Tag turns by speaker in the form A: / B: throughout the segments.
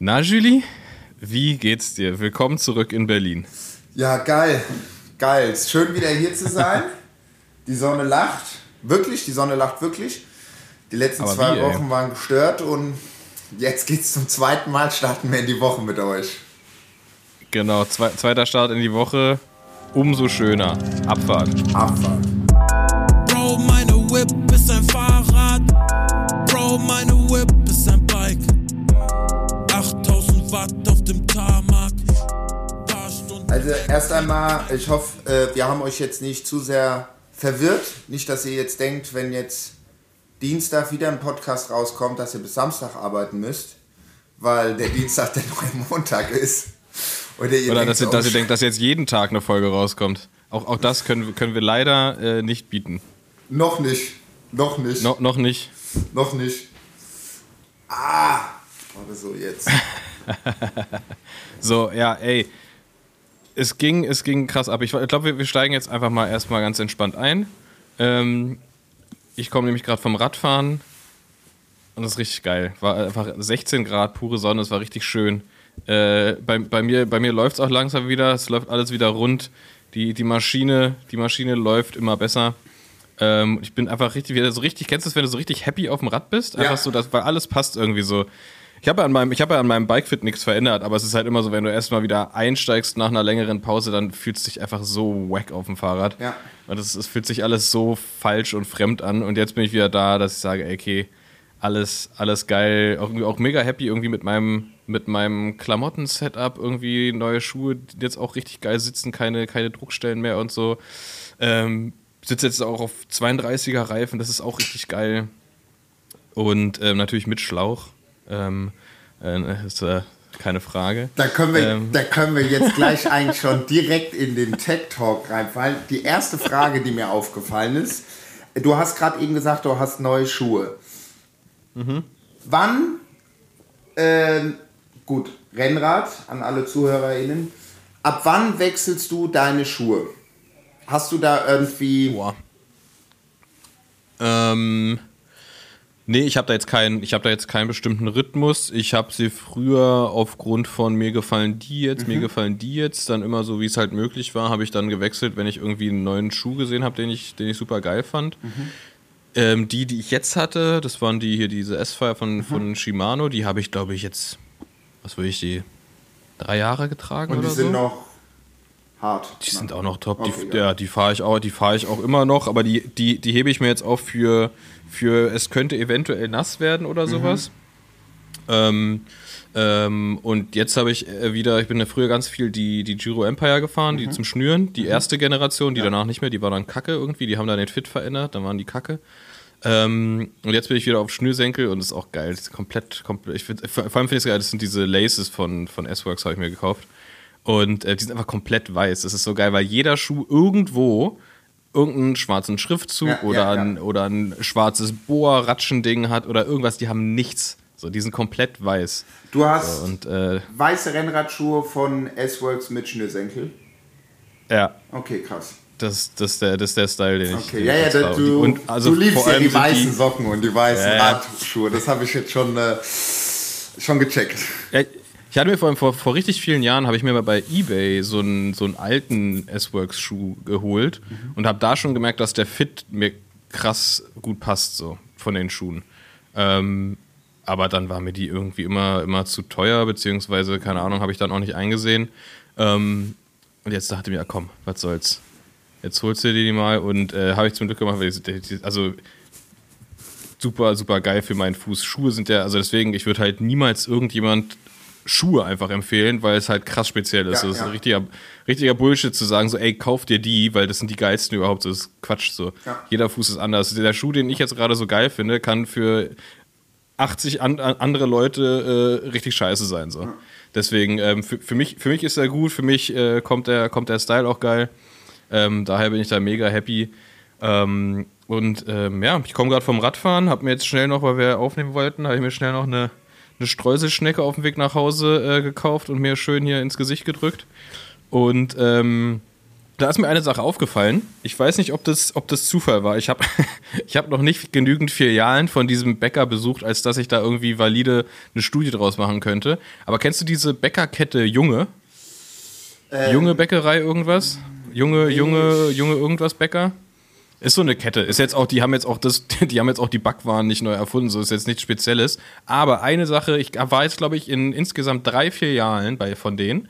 A: Na, Julie, wie geht's dir? Willkommen zurück in Berlin.
B: Ja, geil. Geil. Ist schön wieder hier zu sein. Die Sonne lacht. Wirklich, die Sonne lacht wirklich. Die letzten
A: Aber
B: zwei
A: wie, ey?
B: Wochen waren gestört und jetzt geht's zum zweiten Mal, starten wir in die Woche mit euch.
A: Genau, zwe zweiter Start in die Woche. Umso schöner. Abfahrt.
B: Abfahrt.
C: Bro, meine Whip ist ein Fahrrad.
B: Also erst einmal, ich hoffe, äh, wir haben euch jetzt nicht zu sehr verwirrt. Nicht, dass ihr jetzt denkt, wenn jetzt Dienstag wieder ein Podcast rauskommt, dass ihr bis Samstag arbeiten müsst, weil der Dienstag der neue Montag ist. Oder ihr
A: Oder
B: denkt,
A: dass ihr, dass ihr denkt, dass jetzt jeden Tag eine Folge rauskommt. Auch, auch das können, können wir leider äh, nicht bieten.
B: Noch nicht. Noch nicht.
A: No, noch nicht.
B: Noch nicht. Ah! Oder so jetzt.
A: So, ja, ey. Es ging, es ging krass ab. Ich, glaube, wir, wir steigen jetzt einfach mal erstmal ganz entspannt ein. Ähm, ich komme nämlich gerade vom Radfahren und das ist richtig geil. War einfach 16 Grad, pure Sonne, es war richtig schön. Äh, bei, bei mir, bei mir läuft es auch langsam wieder, es läuft alles wieder rund. Die, die, Maschine, die Maschine läuft immer besser. Ähm, ich bin einfach richtig, wieder so richtig, kennst du das, wenn du so richtig happy auf dem Rad bist? Einfach
B: Ja.
A: so, dass, weil alles passt irgendwie so. Ich habe ja an meinem, ich habe ja an meinem Bikefit nichts verändert, aber es ist halt immer so, wenn du erstmal wieder einsteigst nach einer längeren Pause, dann fühlst du dich einfach so wack auf dem Fahrrad.
B: Ja.
A: Und es, es fühlt sich alles so falsch und fremd an. Und jetzt bin ich wieder da, dass ich sage, ey, okay, alles, alles geil. Auch, irgendwie auch mega happy irgendwie mit meinem, mit meinem Klamotten-Setup. Irgendwie neue Schuhe, die jetzt auch richtig geil sitzen, keine, keine Druckstellen mehr und so. Ähm, sitze jetzt auch auf 32er Reifen, das ist auch richtig geil. Und ähm, natürlich mit Schlauch. Ähm, äh, ist äh, keine Frage.
B: Da können, wir,
A: Ähm.
B: da können wir jetzt gleich eigentlich schon direkt in den Tech Talk reinfallen. Die erste Frage, die mir aufgefallen ist, du hast gerade eben gesagt, du hast neue Schuhe. Wann, ähm, gut, Rennrad an alle ZuhörerInnen, ab wann wechselst du deine Schuhe? Hast du da irgendwie.
A: Boah. Ähm, nee, ich habe da jetzt keinen, ich habe da jetzt keinen bestimmten Rhythmus. Ich habe sie früher aufgrund von mir gefallen die jetzt, mir gefallen die jetzt, dann immer so wie es halt möglich war, habe ich dann gewechselt, wenn ich irgendwie einen neuen Schuh gesehen habe, den ich, den ich super geil fand. Ähm, die, die ich jetzt hatte, das waren die hier diese S-Fire von, von Shimano, die habe ich glaube ich jetzt, was würde ich die drei Jahre getragen
B: Und die sind
A: so?
B: noch hart.
A: Die sind auch noch top.
B: Okay,
A: die,
B: ja.
A: ja, die fahre ich auch, die fahre ich auch immer noch, aber die, die, die hebe ich mir jetzt auf für, für es könnte eventuell nass werden oder
B: Mhm.
A: sowas. Ähm, ähm, und jetzt habe ich äh, wieder, ich bin ja früher ganz viel die, die Giro Empire gefahren,
B: Mhm.
A: die zum Schnüren, die erste Generation, die danach nicht mehr, die war dann kacke irgendwie, die haben dann den Fit verändert, dann waren die kacke. Ähm, und jetzt bin ich wieder auf Schnürsenkel und ist auch geil. Das ist komplett, komplett ich find, vor vor allem finde ich es geil, das sind diese Laces von, von S-Works, habe ich mir gekauft. Und äh, die sind einfach komplett weiß. Das ist so geil, weil jeder Schuh irgendwo irgendeinen schwarzen Schriftzug
B: Ja,
A: oder,
B: ja, ja.
A: Ein, oder ein schwarzes Boa-Ratschending hat oder irgendwas. Die haben nichts. So, die sind komplett weiß.
B: Du hast
A: So, und äh,
B: weiße Rennradschuhe von S-Works mit Schnürsenkel.
A: ja,
B: Okay, krass.
A: das, das, ist der, das ist der Style, den ich.
B: Okay, ja, ja, da, du,
A: und also
B: du liebst ja die weißen Socken und die weißen. Radschuhe. Das habe ich jetzt schon, äh, schon gecheckt.
A: Ja, ich hatte mir vor, vor, vor richtig vielen Jahren, habe ich mir mal bei Ebay so einen, so einen alten S-Works-Schuh geholt und habe da schon gemerkt, dass der Fit mir krass gut passt, so von den Schuhen. Ähm, aber dann war mir die irgendwie immer, immer zu teuer, beziehungsweise, keine Ahnung, habe ich dann auch nicht eingesehen. Ähm, und jetzt dachte ich mir, ja, komm, was soll's. Jetzt holst du dir die mal und äh, habe ich zum Glück gemacht, weil die, die, also super, super geil für meinen Fuß. Schuhe sind ja, also deswegen, ich würde halt niemals irgendjemand Schuhe einfach empfehlen, weil es halt krass speziell ist.
B: Ja,
A: das ist ein richtiger, richtiger Bullshit zu sagen, so, ey, kauf dir die, weil das sind die geilsten überhaupt. Das ist Quatsch so. Jeder Fuß ist anders. Der Schuh, den ich jetzt gerade so geil finde, kann für 80 an, an andere Leute äh, richtig scheiße sein. So. Deswegen, ähm, für, für, mich, für mich ist er gut, für mich äh, kommt, der, kommt der Style auch geil. Ähm, daher bin ich da mega happy. Ähm, und ähm, ja, ich komme gerade vom Radfahren, habe mir jetzt schnell noch, weil wir aufnehmen wollten, habe ich mir schnell noch eine, eine Streuselschnecke auf dem Weg nach Hause äh, gekauft und mir schön hier ins Gesicht gedrückt. Und ähm, Da ist mir eine Sache aufgefallen. Ich weiß nicht, ob das, ob das Zufall war. Ich habe ich hab noch nicht genügend Filialen von diesem Bäcker besucht, als dass ich da irgendwie valide eine Studie draus machen könnte. Aber kennst du diese Bäckerkette Junge?
B: Ähm,
A: Junge Bäckerei irgendwas? Junge, junge, junge irgendwas Bäcker? Ist so eine Kette. Ist jetzt auch, die haben jetzt auch das, die haben jetzt auch die Backwaren nicht neu erfunden, so ist jetzt nichts Spezielles. Aber eine Sache, ich war jetzt, glaube ich, in insgesamt drei Filialen bei, von denen.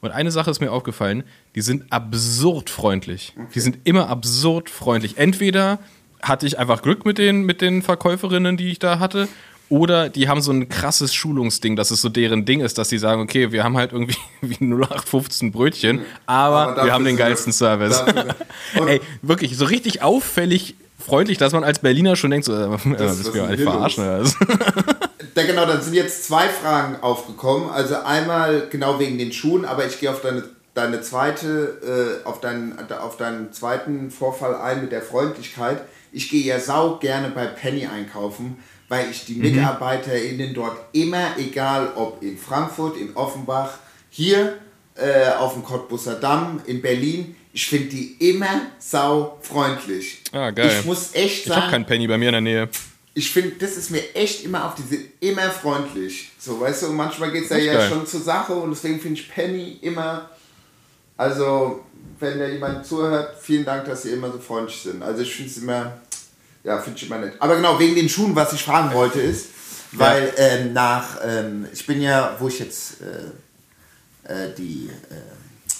A: Und eine Sache ist mir aufgefallen, die sind absurd freundlich. Die sind immer absurd freundlich. Entweder hatte ich einfach Glück mit den, mit den Verkäuferinnen, die ich da hatte, oder die haben so ein krasses Schulungsding, dass es so deren Ding ist, dass sie sagen, okay, wir haben halt irgendwie wie 0815 Brötchen, aber,
B: Aber
A: wir haben den geilsten Service. Ey, wirklich, so richtig auffällig freundlich, dass man als Berliner schon denkt, so, äh, äh,
B: was
A: bist
B: ist hier
A: verarschen?
B: Da, genau, dann sind jetzt zwei Fragen aufgekommen. Also einmal genau wegen den Schuhen, aber ich gehe auf deine, deine zweite, äh, auf, deinen, auf deinen zweiten Vorfall ein mit der Freundlichkeit. Ich gehe ja sau gerne bei Penny einkaufen, weil ich die MitarbeiterInnen dort immer, egal ob in Frankfurt, in Offenbach, hier äh, auf dem Cottbusser Damm, in Berlin, ich finde die immer sau freundlich.
A: Ah, geil.
B: Ich muss echt
A: Ich habe
B: sagen,
A: keinen Penny bei mir in der Nähe.
B: ich finde, das ist mir echt immer auf diese, immer freundlich. So, weißt du, und manchmal geht es da ja
A: geil.
B: schon zur Sache und deswegen finde ich Penny immer, also, wenn da jemand zuhört, vielen Dank, dass sie immer so freundlich sind. Also, ich finde es immer, ja, finde ich immer nett. Aber genau, wegen den Schuhen, was ich fragen wollte, ist, weil ähm, nach, ähm, ich bin ja, wo ich jetzt äh, äh, die, äh,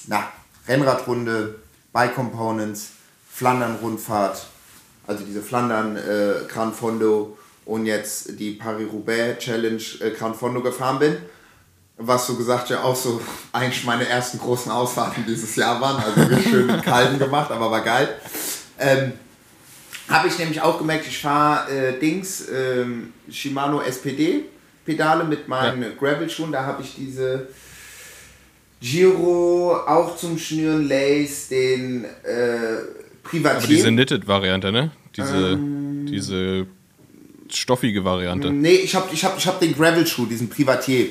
B: na, Rennradrunde, Bike Components, Flandern-Rundfahrt, also diese Flandern äh, Gran Fondo und jetzt die Paris-Roubaix Challenge äh, Gran Fondo gefahren bin. Was so gesagt ja auch so eigentlich meine ersten großen Ausfahrten dieses Jahr waren. Also schön kalten gemacht, aber war geil. Ähm, habe ich nämlich auch gemerkt, ich fahre äh, Dings, ähm, Shimano SPD Pedale mit meinen Gravel-Schuhen. Da habe ich diese Giro, auch zum Schnüren Lace, den äh, Privatier.
A: Aber diese Knitted-Variante, ne? Diese,
B: Ähm.
A: diese stoffige Variante.
B: Nee, ich habe ich hab, ich hab den Gravel-Schuh, diesen Privatier.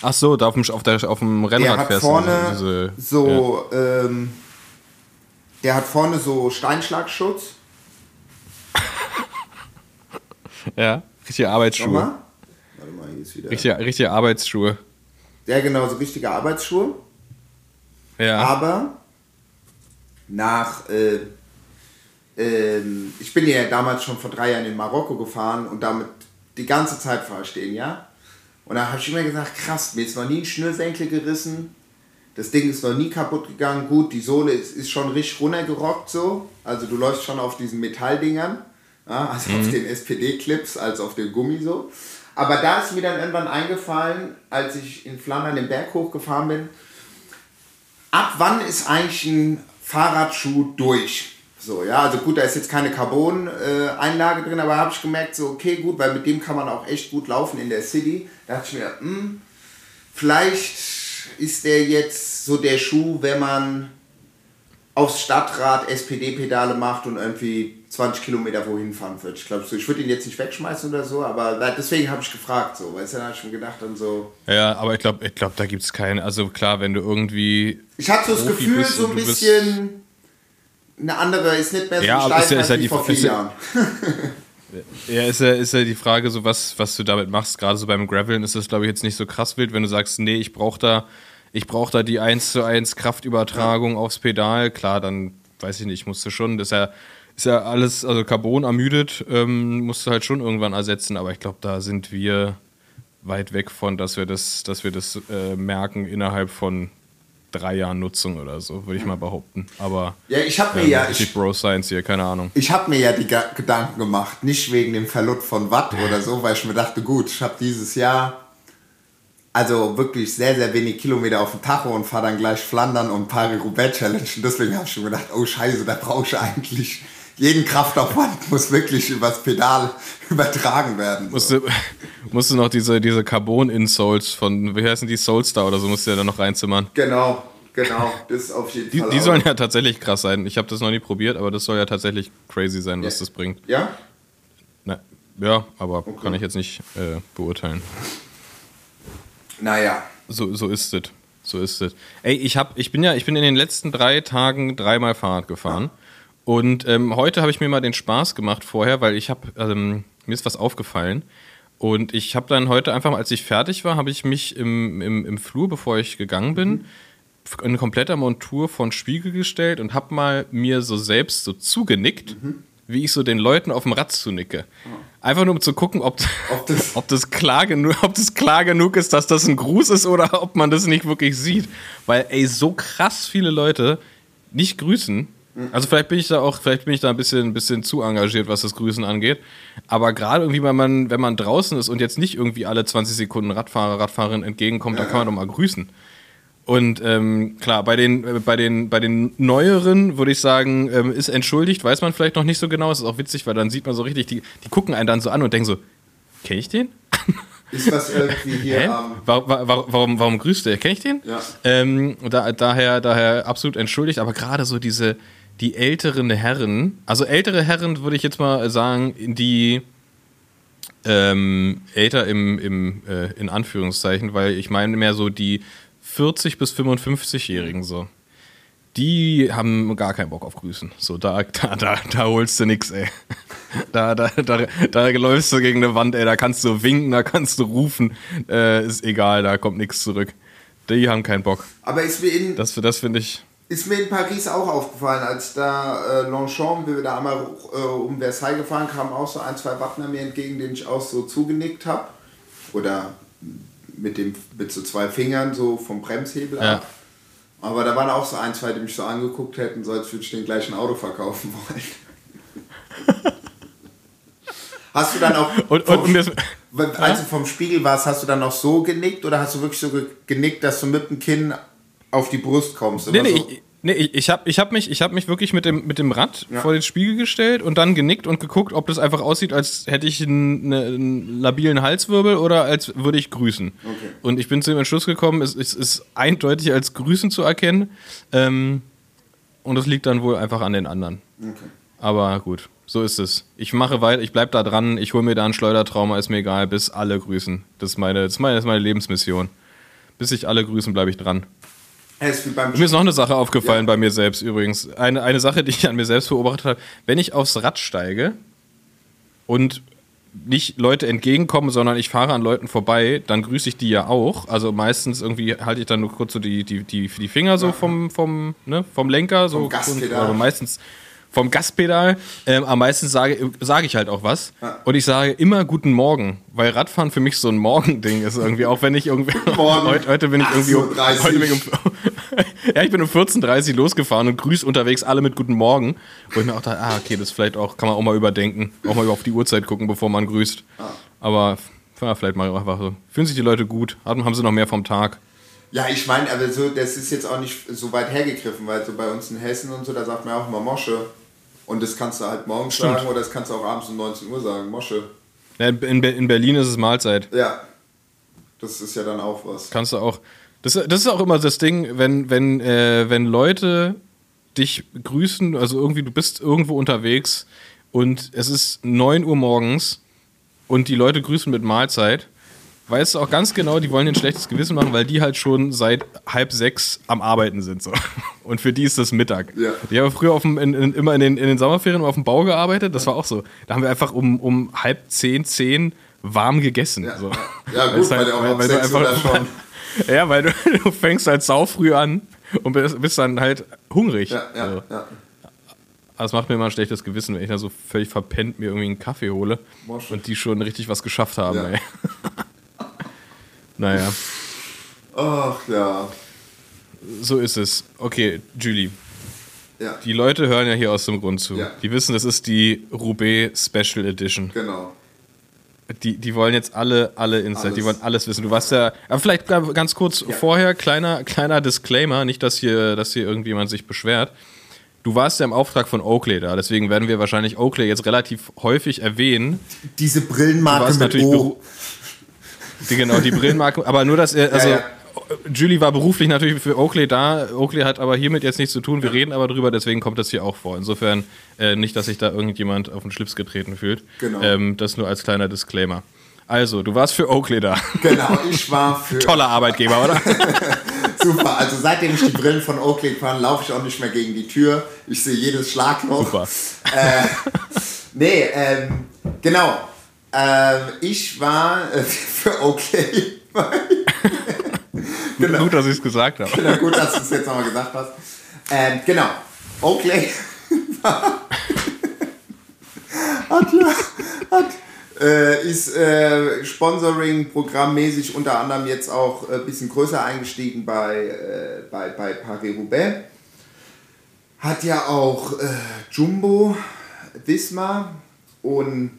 A: Ach so, da auf dem, auf der, auf dem
B: Der
A: Rennrad
B: hat
A: fährst
B: vorne
A: diese,
B: so, ähm, der hat vorne so Steinschlagschutz.
A: Ja, richtige Arbeitsschuhe.
B: Nochmal. Warte mal, hier ist wieder.
A: Richtige, richtige Arbeitsschuhe.
B: Ja, genau, so richtige Arbeitsschuhe.
A: Ja.
B: Aber nach, äh, ähm, ich bin ja damals schon vor drei Jahren in Marokko gefahren und damit die ganze Zeit den, ja. Und da habe ich immer gesagt, krass, mir ist noch nie ein Schnürsenkel gerissen. Das Ding ist noch nie kaputt gegangen. Gut, die Sohle ist, ist schon richtig runtergerockt so. Also du läufst schon auf diesen Metalldingern. Ja, also auf den SPD-Clips als auf dem Gummi so. Aber da ist mir dann irgendwann eingefallen, als ich in Flandern den Berg hochgefahren bin, ab wann ist eigentlich ein Fahrradschuh durch? So, ja, also gut, da ist jetzt keine Carbon-Einlage drin, aber habe ich gemerkt, so, okay, gut, weil mit dem kann man auch echt gut laufen in der City. Da dachte ich mir, hm, vielleicht ist der jetzt so der Schuh, wenn man aufs Stadtrad SPD-Pedale macht und irgendwie 20 Kilometer wohin fahren wird. Ich glaube, so, ich würde ihn jetzt nicht wegschmeißen oder so, aber deswegen habe ich gefragt, so, weißt du, da habe ich schon gedacht dann so.
A: Ja, aber ich glaube, ich glaub, da gibt es keinen. Also klar, wenn du irgendwie.
B: Ich hatte so das
A: Profi
B: Gefühl, so
A: und
B: ein bisschen eine andere, ist nicht mehr so
A: Ja,
B: steif
A: ist ja- ist
B: als
A: ja die-
B: vor vier
A: ja-
B: Jahren.
A: Ja, ist ja, ist ja die Frage, so was, was du damit machst. Gerade so beim Graveln ist das, glaube ich, jetzt nicht so krass wild, wenn du sagst, nee, ich brauche da, ich brauche da die 1 zu 1 Kraftübertragung aufs Pedal. Klar, dann weiß ich nicht, musst du schon. Das ist ja, ist ja alles, also Carbon ermüdet, ähm, musst du halt schon irgendwann ersetzen. Aber ich glaube, da sind wir weit weg von, dass wir das, dass wir das äh, merken innerhalb von drei Jahren Nutzung oder so, würde ich mal behaupten. Aber
B: Ja, ich habe mir
A: ähm,
B: ja, ich,
A: Bro Science hier, keine Ahnung.
B: ich habe mir ja die Ga- Gedanken gemacht, nicht wegen dem Verlust von Watt oder so, weil ich mir dachte, gut, ich habe dieses Jahr also wirklich sehr, sehr wenig Kilometer auf dem Tacho und fahre dann gleich Flandern und Paris-Roubaix Challenge. Und deswegen habe ich schon gedacht, oh scheiße, da brauche ich eigentlich jeden Kraftaufwand muss wirklich übers Pedal übertragen werden.
A: Musst du, musst du noch diese, diese Carbon-Insoles von, wie heißen die, Soulstar oder so, musst du ja da noch reinzimmern.
B: Genau, genau, das auf jeden
A: Die,
B: Fall.
A: die
B: auch-
A: sollen ja tatsächlich krass sein. Ich habe das noch nie probiert, aber das soll ja tatsächlich crazy sein, was
B: Ja.
A: das bringt.
B: Ja?
A: Na, ja, aber kann ich jetzt nicht äh, beurteilen.
B: Naja.
A: So, so ist es. So ist es. Ey, ich hab, ich bin ja, ich bin in den letzten drei Tagen dreimal Fahrrad gefahren. Und ähm, heute habe ich mir mal den Spaß gemacht vorher, weil ich habe, ähm, mir ist was aufgefallen. Und ich habe dann heute einfach, als ich fertig war, habe ich mich im, im, im Flur, bevor ich gegangen bin, in kompletter Montur von Spiegel gestellt und habe mal mir so selbst so zugenickt, wie ich so den Leuten auf dem Rad zunicke. Einfach nur um zu gucken, ob,
B: Ob das-
A: ob, das klar genug, ob das klar genug ist, dass das ein Gruß ist oder ob man das nicht wirklich sieht. Weil, ey, so krass viele Leute nicht grüßen. Also vielleicht bin ich da auch, vielleicht bin ich da ein bisschen, ein bisschen zu engagiert, was das Grüßen angeht. Aber gerade irgendwie, wenn man, wenn man draußen ist und jetzt nicht irgendwie alle 20 Sekunden Radfahrer, Radfahrerin entgegenkommt, da kann man doch mal grüßen. Und ähm, klar, bei den, äh, bei, den, bei den neueren würde ich sagen, ähm, ist entschuldigt, weiß man vielleicht noch nicht so genau. Es ist auch witzig, weil dann sieht man so richtig, die, die gucken einen dann so an und denken so, kenne ich den?
B: Ist das irgendwie hier
A: Hä?
B: am.
A: Warum, warum, warum, warum grüßt der? Kenne ich den?
B: Ja.
A: Ähm, da, daher, daher absolut entschuldigt, aber gerade so diese, die älteren Herren, also ältere Herren würde ich jetzt mal sagen, die ähm, älter im, im äh, in Anführungszeichen, weil ich meine mehr so die 40 bis 55-Jährigen so. Die haben gar keinen Bock auf Grüßen. So, da, da, da, da holst du nix, ey. Da, da, da, da läufst du gegen eine Wand, ey. Da kannst du winken, da kannst du rufen. Äh, ist egal, da kommt nichts zurück. Die haben keinen Bock.
B: Aber ist mir in,
A: Das, das finde ich.
B: Ist mir in Paris auch aufgefallen, als da äh, Longchamp, wie wir da einmal äh, um Versailles gefahren, kamen auch so ein, zwei Wattner mir entgegen, denen ich auch so zugenickt habe. Oder mit, dem, mit so zwei Fingern so vom Bremshebel
A: Ja.
B: ab. Aber da waren auch so ein, zwei, die mich so angeguckt hätten, so als würde ich den gleichen Auto verkaufen wollen. hast du dann auch,
A: Und,
B: vom-
A: und das,
B: als du vom Spiegel warst, hast du dann noch so genickt oder hast du wirklich so ge- genickt, dass du mit dem Kinn auf die Brust kommst?
A: Nee, nee,
B: so?
A: ich, nee, ich, ich habe ich hab mich, ich hab mich wirklich mit dem, mit dem Rad
B: Ja.
A: vor den Spiegel gestellt und dann genickt und geguckt, ob das einfach aussieht, als hätte ich einen, ne- einen labilen Halswirbel oder als würde ich grüßen.
B: Okay.
A: Und ich bin zu dem Entschluss gekommen, es, es ist eindeutig als Grüßen zu erkennen. Ähm, und das liegt dann wohl einfach an den anderen.
B: Okay.
A: Aber gut, so ist es. Ich mache weiter, ich bleib da dran, ich hole mir da einen Schleudertrauma, ist mir egal, bis alle grüßen. Das ist meine, das ist meine, das ist meine Lebensmission. Bis sich alle grüßen, bleibe ich dran.
B: Es ist wie beim
A: Mir ist noch eine Sache aufgefallen
B: Ja.
A: bei mir selbst übrigens. Eine, eine Sache, die ich an mir selbst beobachtet habe. Wenn ich aufs Rad steige und nicht Leute entgegenkommen, sondern ich fahre an Leuten vorbei, dann grüße ich die ja auch. Also meistens irgendwie halte ich dann nur kurz so die, die, die, die Finger so vom, vom, ne, vom Lenker. So
B: Vom Gaspedal.
A: Aber meistens vom Gaspedal. Ähm, am meisten sage, sage ich halt auch was. Und ich sage immer Guten Morgen, weil Radfahren für mich so ein Morgending ist irgendwie. Auch wenn ich irgendwie. Heute, heute bin ich irgendwie. um-
B: 8:30
A: Heute bin ich um, ja, ich bin um 14.30 Uhr losgefahren und grüße unterwegs alle mit Guten Morgen. Wo ich mir auch dachte, ah, okay, das vielleicht auch, kann man auch mal überdenken. Auch mal auf die Uhrzeit gucken, bevor man grüßt. Aber ja, vielleicht mal einfach so. Fühlen sich die Leute gut? Haben, haben sie noch mehr vom Tag?
B: Ja, ich meine, aber so, das ist jetzt auch nicht so weit hergegriffen, weil so bei uns in Hessen und so, da sagt man auch immer Mosche. Und das kannst du halt morgens
A: Stimmt.
B: sagen oder das kannst du auch abends um 19 Uhr sagen, Mosche.
A: Ja, in, Be- in Berlin ist es Mahlzeit.
B: Ja, das ist ja dann auch was.
A: Kannst du auch. Das, das ist auch immer das Ding, wenn, wenn, äh, wenn Leute dich grüßen, also irgendwie, du bist irgendwo unterwegs und es ist 9 Uhr morgens und die Leute grüßen mit Mahlzeit, weißt du auch ganz genau, die wollen dir ein schlechtes Gewissen machen, weil die halt schon seit halb sechs am Arbeiten sind. So. Und für die ist das Mittag.
B: Ja.
A: Ich habe früher auf dem, in, in, immer in den, in den Sommerferien auf dem Bau gearbeitet, das war auch so. Da haben wir einfach um, um halb zehn, zehn warm gegessen.
B: Ja,
A: so.
B: ja. gut, weil
A: halt-
B: der auch
A: weil- weil du
B: 6 Uhr da
A: einfach-
B: schon.
A: ja, weil du, du fängst halt saufrüh an und bist, bist dann halt hungrig.
B: Ja, ja,
A: So.
B: ja.
A: Es macht mir immer ein schlechtes Gewissen, wenn ich da so völlig verpennt mir irgendwie einen Kaffee hole
B: Mosch.
A: und die schon richtig was geschafft haben.
B: Ja.
A: Naja,
B: Ach ja.
A: so ist es. Okay, Julie.
B: Ja,
A: Die Leute hören ja hier aus dem Grund zu.
B: Ja.
A: Die wissen, das ist die Roubaix Special Edition.
B: genau.
A: Die, die wollen jetzt alle, alle Insight, die wollen alles wissen. Du warst ja, aber vielleicht ga- ganz kurz
B: Ja.
A: vorher, kleiner, kleiner Disclaimer, nicht, dass hier, dass hier irgendjemand sich beschwert. Du warst ja im Auftrag von Oakley da, deswegen werden wir wahrscheinlich Oakley jetzt relativ häufig erwähnen.
B: Diese Brillenmarke mit
A: natürlich
B: O.
A: die, genau, die Brillenmarke, aber nur, dass er, also
B: ja.
A: Julie war beruflich natürlich für Oakley da. Oakley hat aber hiermit jetzt nichts zu tun. Wir reden aber drüber, deswegen kommt das hier auch vor. Insofern äh, nicht, dass sich da irgendjemand auf den Schlips getreten fühlt.
B: Genau.
A: Ähm, das nur als kleiner Disclaimer. Also, du warst für Oakley da.
B: Genau, ich war für.
A: Toller Arbeitgeber, oder?
B: Super, also seitdem ich die Brillen von Oakley fahre, laufe ich auch nicht mehr gegen die Tür. Ich sehe jedes Schlagloch.
A: Super.
B: Äh, nee, ähm, genau. Ähm, ich war äh, für Oakley.
A: Genau. Gut, dass ich es gesagt habe.
B: Genau, gut, dass du es jetzt nochmal gesagt hast. Ähm, genau. Oakley hat hat, äh, ist äh, Sponsoring-programmmäßig unter anderem jetzt auch ein äh, bisschen größer eingestiegen bei, äh, bei, bei Paris-Roubaix. Hat ja auch äh, Jumbo, Wismar und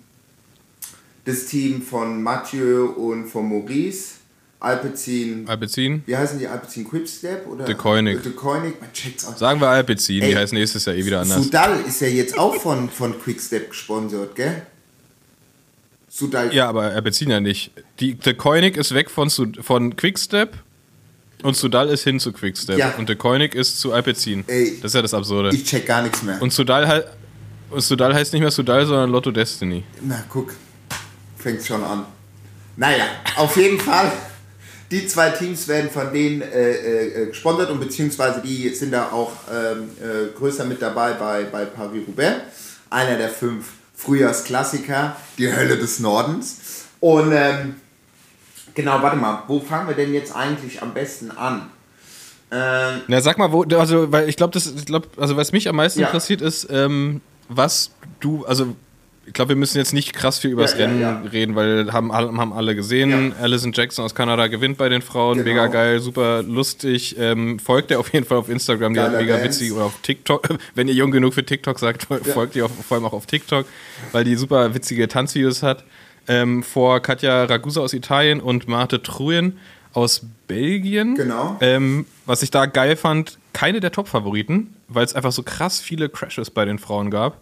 B: das Team von Mathieu und von Maurice. Alpecin.
A: Alpecin.
B: Wie heißen die Alpecin Quickstep? Oder?
A: De Koenig.
B: De Koenig, man checkt's auch.
A: Sagen wir Alpecin, die heißt nächstes Jahr eh wieder anders.
B: Sudal ist ja jetzt auch von, von Quickstep gesponsert, gell?
A: Sudal. Ja, aber Alpecin ja nicht. Die, De Koenig ist weg von, von Quickstep und Sudal ist hin zu Quickstep. Ja. Und De Koenig ist zu Alpecin. Ey, das ist ja das Absurde.
B: Ich check gar nichts mehr.
A: Und Sudal, und Sudal heißt nicht mehr Sudal, sondern Lotto Destiny.
B: Na, guck. Fängt schon an. Naja, auf jeden Fall die zwei Teams werden von denen äh, äh, gesponsert und beziehungsweise die sind da auch ähm, äh, größer mit dabei bei, bei Paris-Roubaix. Einer der fünf Frühjahrsklassiker, die Hölle des Nordens. Und ähm, genau, warte mal, wo fangen wir denn jetzt eigentlich am besten an?
A: Ähm, Na, sag mal, wo, also, weil ich glaube, das, ich glaub, also was mich am meisten ja. interessiert ist, ähm, was du, also ich glaube, wir müssen jetzt nicht krass viel übers ja, Rennen ja, ja. reden, weil haben, haben alle gesehen. Alison Jackson aus Kanada gewinnt bei den Frauen. Genau. Mega geil, super lustig. Ähm, folgt ihr auf jeden Fall auf Instagram, die hat mega Bands. witzig. Oder auf TikTok. Wenn ihr jung genug für TikTok sagt, folgt ihr vor allem auch auf TikTok, weil die super witzige Tanzvideos hat. Ähm, vor Katja Ragusa aus Italien und Marte Truyen aus Belgien.
B: Genau.
A: Ähm, was ich da geil fand, keine der Top-Favoriten, weil es einfach so krass viele Crashes bei den Frauen gab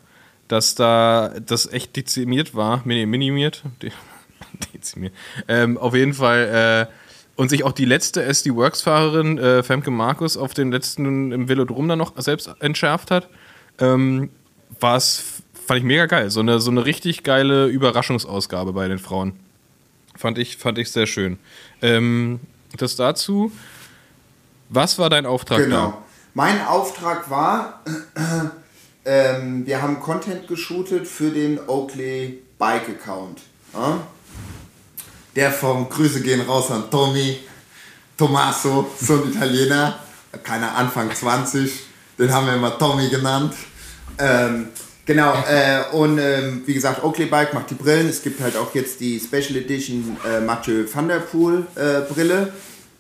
A: dass da das echt dezimiert war, minimiert, dezimiert. Ähm, auf jeden Fall, äh, und sich auch die letzte SD Works-Fahrerin, äh, Femke Markus, auf den letzten im Velodrom dann noch selbst entschärft hat, ähm, war es, fand ich mega geil. So eine, so eine richtig geile Überraschungsausgabe bei den Frauen. Fand ich, fand ich sehr schön. Ähm, das dazu. Was war dein Auftrag
B: genau. Da? Mein Auftrag war, ähm, wir haben Content geshootet für den Oakley Bike Account. Ja? Der vom Grüße gehen raus an Tommy, Tommaso, so ein Italiener, keine Anfang 20, den haben wir immer Tommy genannt. Ähm, genau, äh, und ähm, wie gesagt, Oakley Bike macht die Brillen. Es gibt halt auch jetzt die Special Edition äh, Mathieu Van Der Poel äh, Brille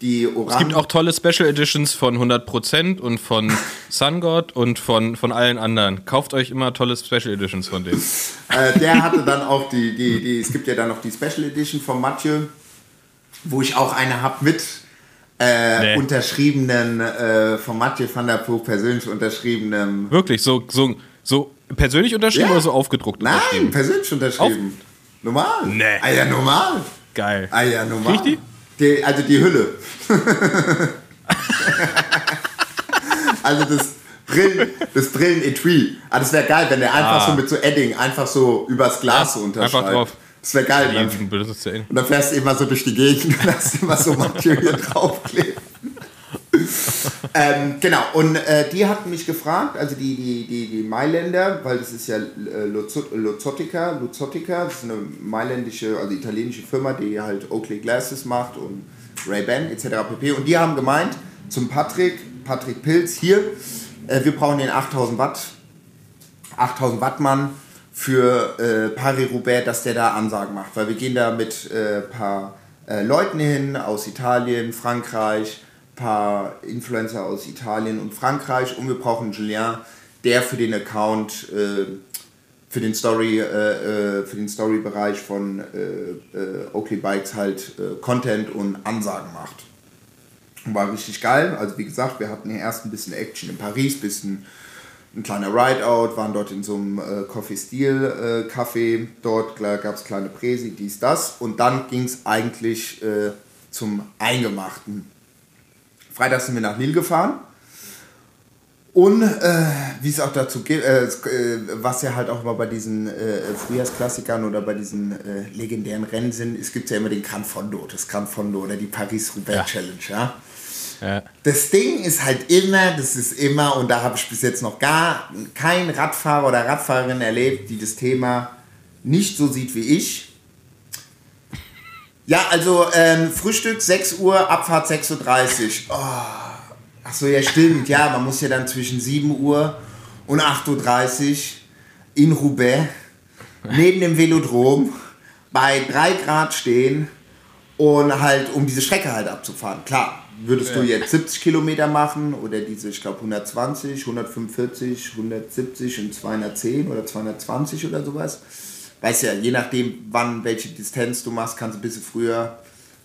B: die
A: Orange. Es gibt auch tolle Special Editions von 100% und von Sun God und von, von allen anderen. Kauft euch immer tolle Special Editions von denen.
B: äh, der hatte dann auch die, die, die, es gibt ja dann noch die Special Edition von Mathieu, wo ich auch eine habe mit äh, nee. unterschriebenen, äh, von Mathieu van der Poel persönlich unterschriebenen.
A: Wirklich, so, so, so persönlich unterschrieben ja. oder so aufgedruckt
B: Nein, persönlich unterschrieben. Auf normal.
A: Nee.
B: Ah ja, normal.
A: Geil.
B: Ah ja, normal. Richtig? Die, also die Hülle. also das Brillen, das Brillen-Etui. Ah, das wäre geil, wenn der einfach ah. so mit so Edding einfach so übers Glas so unterschreibt. Einfach drauf. Das wäre geil. Ja, dann, und dann fährst du immer so durch die Gegend und hast immer so Material draufkleben. ähm, genau, und äh, die hatten mich gefragt, also die, die, die, die Mailänder, weil das ist ja äh, Luzotica, das ist eine mailändische, also italienische Firma, die halt Oakley Glasses macht und Ray-Ban etc. pp. Und die haben gemeint zum Patrick, Patrick Pilz, hier, äh, wir brauchen den 8000 Watt, 8000 Watt Mann für äh, Paris-Roubaix, dass der da Ansagen macht, weil wir gehen da mit ein äh, paar äh, Leuten hin aus Italien, Frankreich, paar Influencer aus Italien und Frankreich und wir brauchen Julien, der für den Account, äh, für den Story, äh, äh für den Story-Bereich von äh, äh, Oakley Bikes halt äh, Content und Ansagen macht. War richtig geil. Also wie gesagt, wir hatten hier erst ein bisschen Action in Paris, bisschen ein kleiner Rideout, waren dort in so einem äh, Coffee Steel äh, Café. Dort gab es kleine Präsi, dies, das. Und dann ging es eigentlich äh, zum Eingemachten. Freitag sind wir nach Lille gefahren. Und äh, wie es auch dazu geht, äh, äh, was ja halt auch immer bei diesen äh, Frühjahrsklassikern oder bei diesen äh, legendären Rennen sind, es gibt ja immer den Gran Fondo, das Gran Fondo oder die Paris-Roubaix ja. Challenge. Ja?
A: Ja.
B: das Ding ist halt immer, das ist immer, und da habe ich bis jetzt noch gar keinen Radfahrer oder Radfahrerin erlebt, die das Thema nicht so sieht wie ich. Ja, also ähm, Frühstück 6 Uhr, Abfahrt 6.30 Uhr. Oh, ach so, ja stimmt. Ja, man muss ja dann zwischen 7 Uhr und 8.30 Uhr in Roubaix neben dem Velodrom bei 3 Grad stehen und halt um diese Strecke halt abzufahren. Klar, würdest du jetzt 70 Kilometer machen oder diese, ich glaube 120, 145, 170 und 210 oder 220 oder sowas. Weißt ja, je nachdem, wann, welche Distanz du machst, kannst du ein bisschen früher,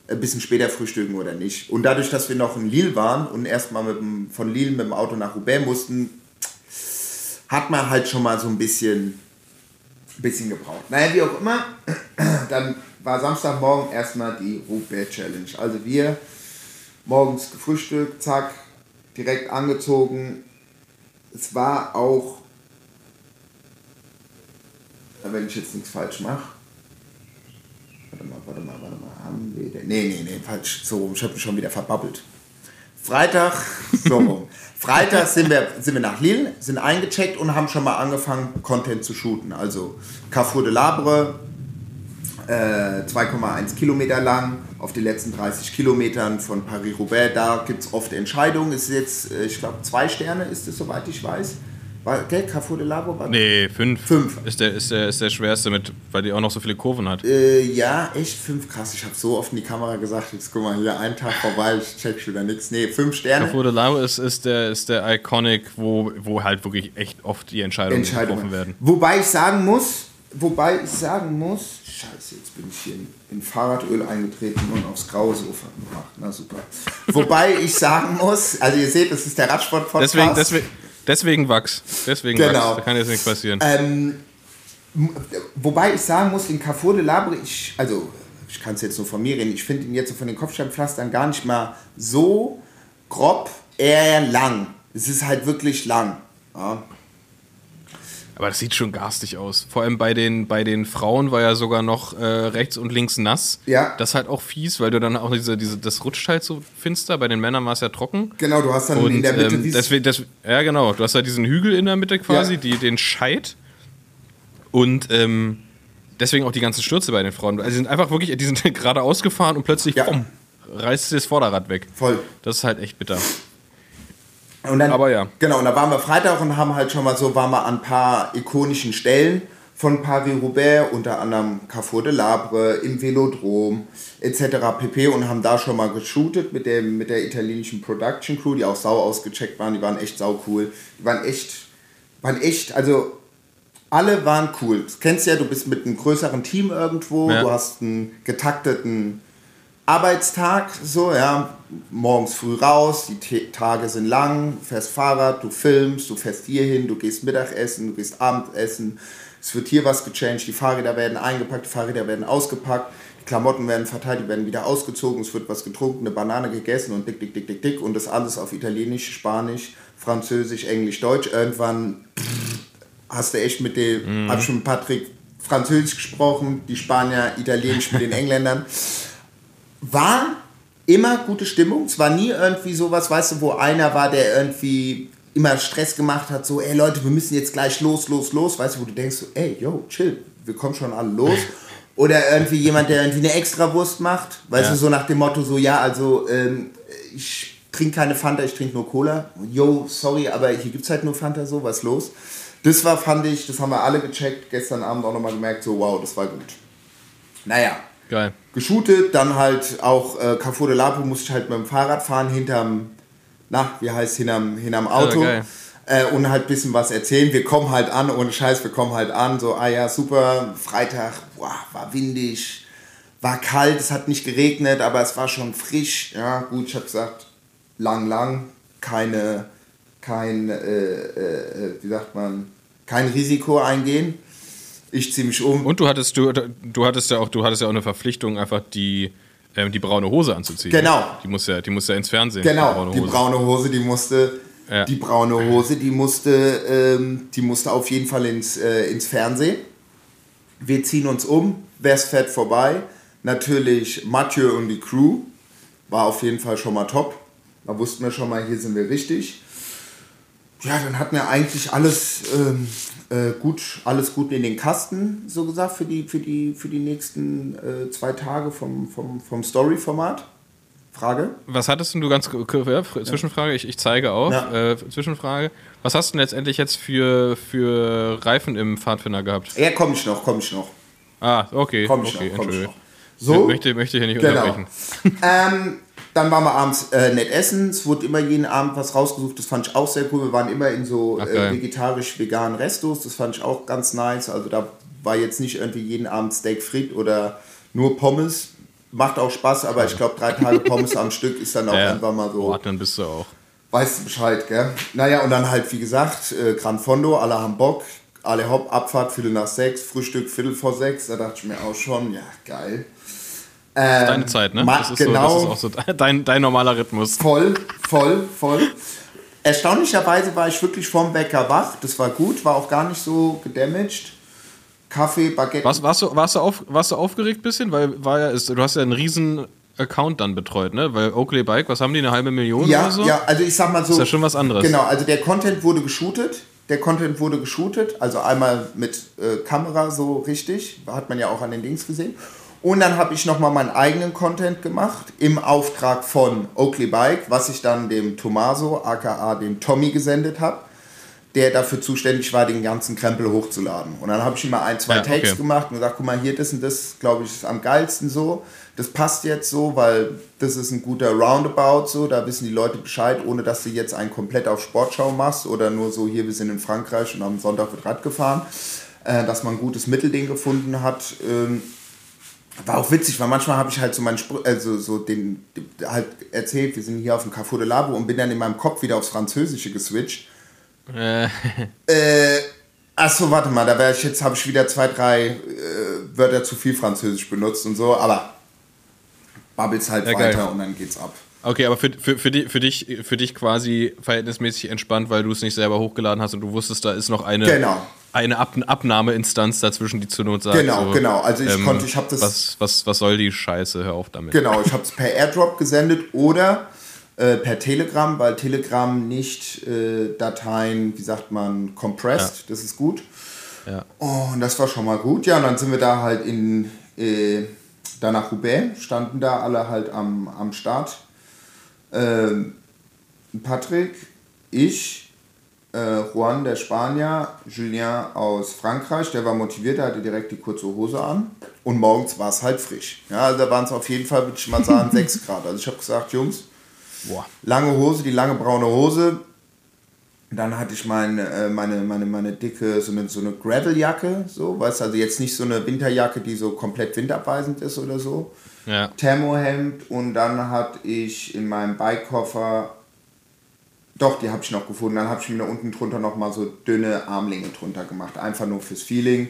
B: ein bisschen später frühstücken oder nicht. Und dadurch, dass wir noch in Lille waren und erstmal von Lille mit dem Auto nach Roubaix mussten, hat man halt schon mal so ein bisschen, bisschen gebraucht. Naja, wie auch immer, dann war Samstagmorgen erstmal die Roubaix Challenge. Also wir morgens gefrühstückt, zack, direkt angezogen. Es war auch, wenn ich jetzt nichts falsch mache. Warte mal, warte mal, warte mal. Haben wir denn? Nee, nee, nee, falsch. So rum, ich habe mich schon wieder verbabbelt. Freitag, so rum. Freitag sind wir, sind wir nach Lille, sind eingecheckt und haben schon mal angefangen, Content zu shooten. Also Carrefour de Labre, äh, 2,1 Kilometer lang, auf den letzten 30 Kilometern von Paris-Roubaix. Da gibt es oft Entscheidungen. Es ist jetzt, äh, ich glaube, zwei Sterne ist es, soweit ich weiß. War, gell, Carrefour de Labre war
A: Nee, fünf.
B: Fünf.
A: Ist der, ist, der, ist der schwerste mit, weil die auch noch so viele Kurven hat.
B: Äh, ja, echt fünf, krass. Ich habe so oft in die Kamera gesagt, jetzt guck mal hier, ein Tag vorbei, ich check schon wieder nichts. Nee, fünf Sterne.
A: Carrefour de Lago ist, ist, der, ist der Iconic, wo, wo halt wirklich echt oft die Entscheidungen,
B: Entscheidungen.
A: getroffen werden.
B: Wobei ich sagen muss, wobei ich sagen muss, scheiße, jetzt bin ich hier in, in Fahrradöl eingetreten und aufs graue Sofa gemacht. Na super. wobei ich sagen muss, also ihr seht, das ist der Radsport-Podcast.
A: Deswegen, deswegen, deswegen Wachs. Deswegen
B: Genau.
A: Wachs. Da kann jetzt nichts passieren.
B: Ähm, wobei ich sagen muss, den Carrefour de Labre, ich, also ich kann es jetzt nur von mir reden, ich finde ihn jetzt so von den Kopfsteinpflastern gar nicht mal so grob, eher lang. Es ist halt wirklich lang. Ja.
A: Aber das sieht schon garstig aus. Vor allem bei den, bei den Frauen war ja sogar noch äh, rechts und links nass.
B: Ja.
A: Das ist halt auch fies, weil du dann auch diese, diese, das rutscht halt so finster. Bei den Männern war es ja trocken.
B: Genau, du hast dann
A: Und
B: in der Mitte
A: ähm, deswegen, das, ja, genau. Du hast halt diesen Hügel in der Mitte quasi,
B: Ja.
A: die, den Scheit. Und ähm, deswegen auch die ganzen Stürze bei den Frauen. Also die sind einfach wirklich, die sind geradeaus gefahren und plötzlich
B: Ja.
A: bumm, reißt sie das Vorderrad weg.
B: Voll.
A: Das ist halt echt bitter.
B: Und dann,
A: Aber ja.
B: Genau, und da waren wir Freitag und haben halt schon mal so, waren wir an ein paar ikonischen Stellen von Paris-Roubaix, unter anderem Carrefour de Labre, im Velodrom etc. pp. und haben da schon mal geshootet mit, dem, mit der italienischen Production Crew, die auch sau ausgecheckt waren, die waren echt sau cool. Die waren echt, waren echt, also alle waren cool. Das kennst du ja, du bist mit einem größeren Team irgendwo,
A: Ja.
B: du hast einen getakteten Arbeitstag, so, ja, morgens früh raus, die T Tage sind lang, fährst Fahrrad, du filmst, du fährst hierhin, du gehst Mittagessen, du gehst Abendessen, es wird hier was gechanged, die Fahrräder werden eingepackt, die Fahrräder werden ausgepackt, die Klamotten werden verteilt, die werden wieder ausgezogen, es wird was getrunken, eine Banane gegessen und dick, dick, dick, dick, dick. Und das alles auf Italienisch, Spanisch, Französisch, Englisch, Deutsch. Irgendwann hast du echt mit dem, hab schon mit Patrick Französisch gesprochen, die Spanier Italienisch mit den Engländern. War immer gute Stimmung. Es war nie irgendwie sowas, weißt du, wo einer war, der irgendwie immer Stress gemacht hat, so, ey Leute, wir müssen jetzt gleich los, los, los, weißt du, wo du denkst, so, ey, yo, chill, wir kommen schon alle los. Oder irgendwie jemand, der irgendwie eine Extrawurst macht, weißt
A: Ja.
B: du, so nach dem Motto, so, ja, also, ähm, ich trinke keine Fanta, ich trinke nur Cola. Yo, sorry, aber hier gibt es halt nur Fanta, so, was los? Das war, fand ich, das haben wir alle gecheckt, gestern Abend auch nochmal gemerkt, so, wow, das war gut. Naja,
A: Geil.
B: geshootet, dann halt auch äh, Carrefour de Lapo musste ich halt mit dem Fahrrad fahren, hinterm, na, wie heißt, hinterm, hinterm Auto.
A: geil.
B: äh, und halt ein bisschen was erzählen. Wir kommen halt an, ohne Scheiß, wir kommen halt an, so, ah ja, super, Freitag, boah, war windig, war kalt, es hat nicht geregnet, aber es war schon frisch. Ja, gut, ich habe gesagt, lang, lang, keine, kein, äh, äh, wie sagt man, kein Risiko eingehen. Ich ziehe mich um.
A: Und du hattest, du, du hattest ja auch, du hattest ja auch eine Verpflichtung, einfach die, ähm, die braune Hose anzuziehen.
B: Genau.
A: Die muss ja, die muss ja ins Fernsehen.
B: Genau, die
A: Hose.
B: braune Hose, die musste,
A: Ja.
B: die braune Hose, die musste, ähm, die musste auf jeden Fall ins, äh, ins Fernsehen. Wir ziehen uns um, West fährt vorbei. Natürlich Mathieu und die Crew war auf jeden Fall schon mal top. Da wussten wir schon mal, hier sind wir richtig. Ja, dann hatten wir eigentlich alles ähm, äh, gut, alles gut in den Kasten, so gesagt, für die, für die, für die nächsten äh, zwei Tage vom, vom, vom Story-Format. Frage?
A: Was hattest du ganz ja, Zwischenfrage? Ich, ich zeige auf. Ja. Äh, Zwischenfrage. Was hast du denn letztendlich jetzt für, für Reifen im Pfadfinder gehabt?
B: Ja, komme ich noch, komme ich noch.
A: Ah, okay.
B: Komm ich
A: okay,
B: noch, komm ich noch.
A: So? Möchte, möchte ich hier nicht genau. unterbrechen.
B: ähm, dann waren wir abends äh, nett essen. Es wurde immer jeden Abend was rausgesucht. Das fand ich auch sehr cool. Wir waren immer in so äh, vegetarisch-veganen Restos. Das fand ich auch ganz nice. Also da war jetzt nicht irgendwie jeden Abend Steak frit oder nur Pommes. Macht auch Spaß, aber ich glaube, drei Tage Pommes am Stück ist dann auch ja, einfach mal so.
A: Boah, dann bist du auch.
B: Weißt du Bescheid, gell? Naja, und dann halt, wie gesagt, äh, Gran Fondo, alle haben Bock. Alle Hauptabfahrt, Viertel nach sechs, Frühstück, Viertel vor sechs. Da dachte ich mir auch schon, ja, geil.
A: Ähm, deine Zeit, ne? Das ist,
B: genau,
A: so, das ist auch so dein, dein normaler Rhythmus.
B: Voll, voll, voll. Erstaunlicherweise war ich wirklich vom Wecker wach. Das war gut, war auch gar nicht so gedamaged. Kaffee, Baguette.
A: Was, warst, du, warst, du auf, warst du aufgeregt ein bisschen? Weil war ja, ist, du hast ja einen riesen Account dann betreut, ne? Weil Oakley Bike, was haben die, eine halbe Million
B: ja,
A: oder so?
B: Ja, also ich sag mal so.
A: Ist ja schon was anderes.
B: Genau, also der Content wurde geshootet. Der Content wurde geshootet, also einmal mit äh, Kamera so richtig, hat man ja auch an den Dings gesehen. Und dann habe ich nochmal meinen eigenen Content gemacht im Auftrag von Oakley Bike, was ich dann dem Tomaso, aka dem Tommy, gesendet habe, der dafür zuständig war, den ganzen Krempel hochzuladen. Und dann habe ich ihm mal ein, zwei ja, Takes okay. gemacht und gesagt, guck mal, hier, das und das, glaube ich, ist am geilsten so. Das passt jetzt so, weil das ist ein guter Roundabout so, da wissen die Leute Bescheid, ohne dass du jetzt einen komplett auf Sportschau machst oder nur so, hier, wir sind in Frankreich und am Sonntag wird Rad gefahren. Äh, dass man ein gutes Mittelding gefunden hat. War auch witzig, weil manchmal habe ich halt so meinen Spr also so den, halt erzählt, wir sind hier auf dem Carrefour de Labo und bin dann in meinem Kopf wieder aufs Französische geswitcht. Äh. äh achso, warte mal, da wäre ich jetzt, habe ich wieder zwei, drei äh, Wörter zu viel Französisch benutzt und so, aber babbelst halt ja, weiter geil. und dann geht's ab.
A: Okay, aber für, für, für, die, für, dich, für dich quasi verhältnismäßig entspannt, weil du es nicht selber hochgeladen hast und du wusstest, da ist noch eine,
B: genau.
A: Eine Ab Abnahmeinstanz dazwischen, die zur Not sagt.
B: Genau, so, genau. Also ich ähm, konnte, ich habe das.
A: Was, was, was soll die Scheiße? Hör auf damit.
B: Genau, ich habe es per Airdrop gesendet oder äh, per Telegram, weil Telegram nicht äh, Dateien, wie sagt man, compressed. Ja. Das ist gut.
A: Ja.
B: und das war schon mal gut. Ja, und dann sind wir da halt in. Äh, da nach Roubaix, standen da alle halt am, am Start ähm, Patrick, ich, äh, Juan der Spanier, Julien aus Frankreich, der war motiviert, der hatte direkt die kurze Hose an. Und morgens war es halt frisch. Ja, also da waren es auf jeden Fall, würde ich mal sagen, 6 Grad. Also ich habe gesagt, Jungs, Boah. lange Hose, die lange braune Hose. Dann hatte ich meine, äh, meine, meine, meine dicke, so eine, so eine Graveljacke, so, weißt also jetzt nicht so eine Winterjacke, die so komplett windabweisend ist oder so,
A: ja.
B: Thermohemd und dann hatte ich in meinem Bikekoffer, doch, die habe ich noch gefunden, dann habe ich mir da unten drunter nochmal so dünne Armlinge drunter gemacht, einfach nur fürs Feeling.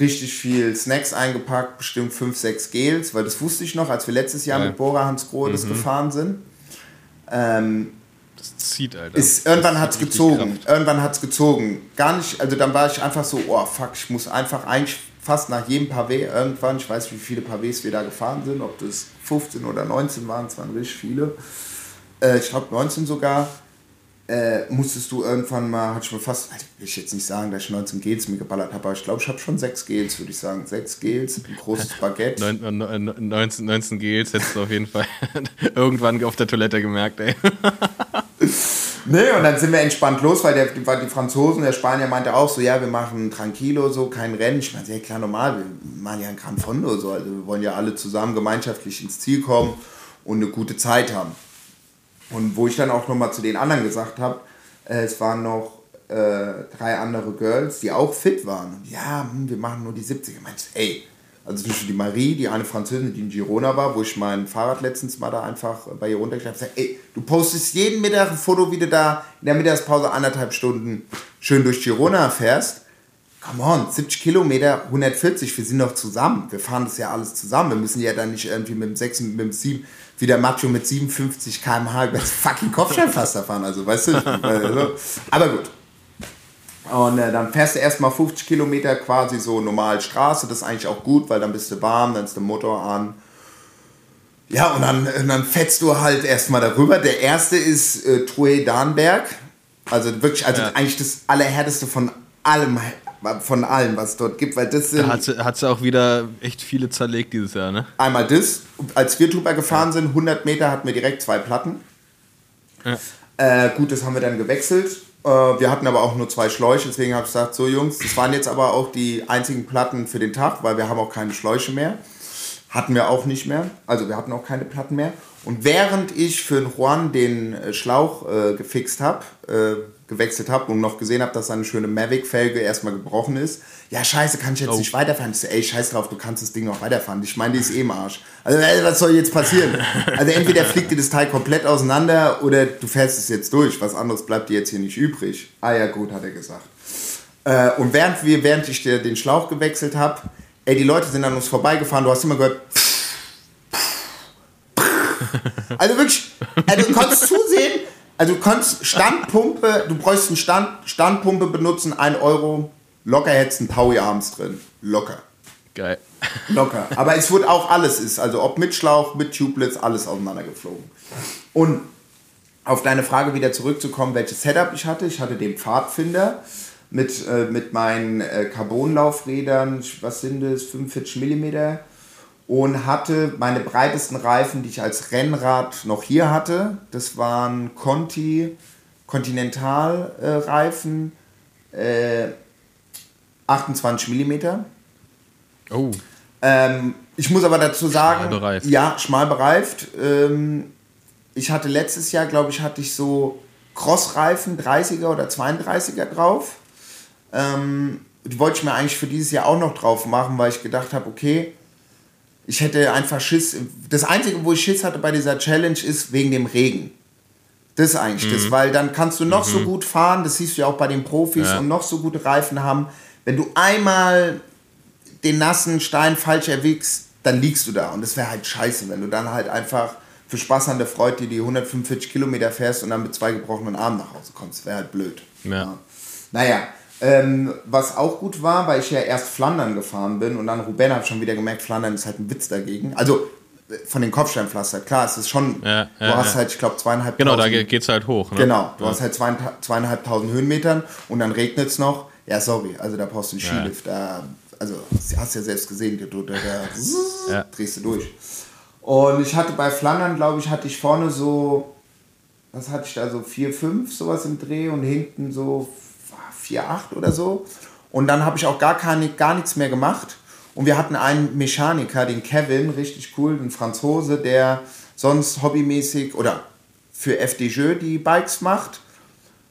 B: Richtig viel Snacks eingepackt, bestimmt 5, 6 Gels, weil das wusste ich noch, als wir letztes Jahr ja. mit Bora Hans Grohe mhm. das gefahren sind. Ähm,
A: das zieht, Alter.
B: Ist, irgendwann hat es gezogen. Kraft. Irgendwann hat es gezogen. Gar nicht, also dann war ich einfach so, oh fuck, ich muss einfach eigentlich fast nach jedem Pavé irgendwann, ich weiß, wie viele Pavés wir da gefahren sind, ob das 15 oder 19 waren, es waren richtig viele. Äh, ich glaube 19 sogar. Äh, musstest du irgendwann mal, hatte ich mir fast, also will ich jetzt nicht sagen, dass ich 19 Gels mir geballert habe, aber ich glaube, ich habe schon 6 Gels, würde ich sagen. 6 Gels, ein großes Baguette.
A: 19, 19 Gels hättest du auf jeden Fall irgendwann auf der Toilette gemerkt, ey.
B: Nee, und dann sind wir entspannt los, weil der, die Franzosen, der Spanier meinte auch so, ja, wir machen Tranquilo, so, kein Rennen. Ich meine, sehr klar, normal, wir machen ja ein Gran Fondo, so, also wir wollen ja alle zusammen gemeinschaftlich ins Ziel kommen und eine gute Zeit haben. Und wo ich dann auch nochmal zu den anderen gesagt habe, äh, es waren noch äh, drei andere Girls, die auch fit waren. Und ja, hm, wir machen nur die 70er. Meinst ey, also Beispiel die Marie, die eine Französin, die in Girona war, wo ich mein Fahrrad letztens mal da einfach bei ihr runtergeschleppt habe, ey, du postest jeden Mittag ein Foto, wie du da in der Mittagspause anderthalb Stunden schön durch Girona fährst. Come on, 70 Kilometer, 140, wir sind doch zusammen. Wir fahren das ja alles zusammen. Wir müssen ja dann nicht irgendwie mit dem 6, mit dem 7, wie der Macho mit 57 km/h über das fucking Kopfsteinpflaster fahren. Also, weißt du, also, aber gut. Und äh, dann fährst du erstmal 50 Kilometer quasi so normal Straße. Das ist eigentlich auch gut, weil dann bist du warm, dann ist der Motor an. Ja, und dann, und dann fetzt du halt erstmal darüber. Der erste ist äh, Truhe Darnberg. Also wirklich, also
A: Ja.
B: eigentlich das allerhärteste von allem, von allem, was es dort gibt, weil das sind
A: hat sie, hat sie auch wieder echt viele zerlegt dieses Jahr, ne?
B: einmal das, als wir drüber gefahren sind, 100 Meter hatten wir direkt zwei Platten.
A: Ja.
B: Äh, gut, das haben wir dann gewechselt. Äh, wir hatten aber auch nur zwei Schläuche, deswegen habe ich gesagt, so Jungs, das waren jetzt aber auch die einzigen Platten für den Tag, weil wir haben auch keine Schläuche mehr. Hatten wir auch nicht mehr. Also wir hatten auch keine Platten mehr. Und während ich für den Juan den äh, Schlauch äh, gefixt habe, äh, gewechselt habe und noch gesehen habe, dass seine schöne Mavic-Felge erstmal gebrochen ist, ja scheiße, kann ich jetzt
A: Oh.
B: nicht weiterfahren. Ich so, ey, scheiß drauf, du kannst das Ding noch weiterfahren. Ich meine, die ist eh im Arsch. Also ey, was soll jetzt passieren? Also entweder fliegt dir das Teil komplett auseinander oder du fährst es jetzt durch. Was anderes bleibt dir jetzt hier nicht übrig. Ah ja, gut, hat er gesagt. Äh, und während, wir, während ich dir den Schlauch gewechselt habe, ey, die Leute sind an uns vorbeigefahren, du hast immer gehört. Also wirklich, also du konntest zusehen, also du konntest Standpumpe, du bräuchst eine Stand, Standpumpe benutzen, 1 Euro, locker hättest einen Taui abends drin. Locker.
A: Geil.
B: Locker. Aber es wurde auch alles ist, also ob mit Schlauch, mit Tubeless, alles auseinandergeflogen. Und auf deine Frage wieder zurückzukommen, welches Setup ich hatte. Ich hatte den Pfadfinder mit, äh, mit meinen äh, Carbonlaufrädern, was sind das, 45 mm und hatte meine breitesten Reifen, die ich als Rennrad noch hier hatte. Das waren Conti Continental äh, Reifen, äh, 28 mm.
A: Oh,
B: Ähm, ich muss aber dazu sagen,
A: Schmal bereift.
B: ja, schmal bereift. Ähm, ich hatte letztes Jahr, glaube ich, hatte ich so Crossreifen 30er oder 32er drauf. Ähm, die wollte ich mir eigentlich für dieses Jahr auch noch drauf machen, weil ich gedacht habe, okay, ich hätte einfach Schiss. Das Einzige, wo ich Schiss hatte bei dieser Challenge, ist wegen dem Regen. Das ist eigentlich
A: Mhm.
B: das, weil dann kannst du noch so gut fahren, das siehst du ja auch bei den Profis
A: Ja.
B: und noch so gute Reifen haben. Wenn du einmal den nassen Stein falsch erwickst, dann liegst du da. Und das wäre halt scheiße, wenn du dann halt einfach für Spaß an der Freude die, die 145 Kilometer fährst und dann mit zwei gebrochenen Armen nach Hause kommst. Wäre halt blöd.
A: Ja.
B: Naja, ähm, was auch gut war, weil ich ja erst Flandern gefahren bin und dann Ruben habe ich schon wieder gemerkt, Flandern ist halt ein Witz dagegen. Also äh, von den Kopfsteinpflaster, klar, es ist schon,
A: Ja,
B: du
A: ja,
B: hast
A: ja.
B: halt, ich glaube, zweieinhalb
A: genau, da ge- geht's halt hoch. Ne?
B: Genau, du hast halt zwei, zweieinhalbtausend Höhenmetern und dann regnet es noch. Ja, sorry, also da brauchst du einen. Skilift. Da, also, hast du ja selbst gesehen, da, da, da
A: Ja.
B: drehst du durch. Und ich hatte bei Flandern, glaube ich, hatte ich vorne so, was hatte ich da, so 4, 5, sowas im Dreh und hinten so 4, 8 oder so. Und dann habe ich auch gar, keine, gar nichts mehr gemacht. Und wir hatten einen Mechaniker, den Kevin, richtig cool, ein Franzose, der sonst hobbymäßig oder für FDJ die Bikes macht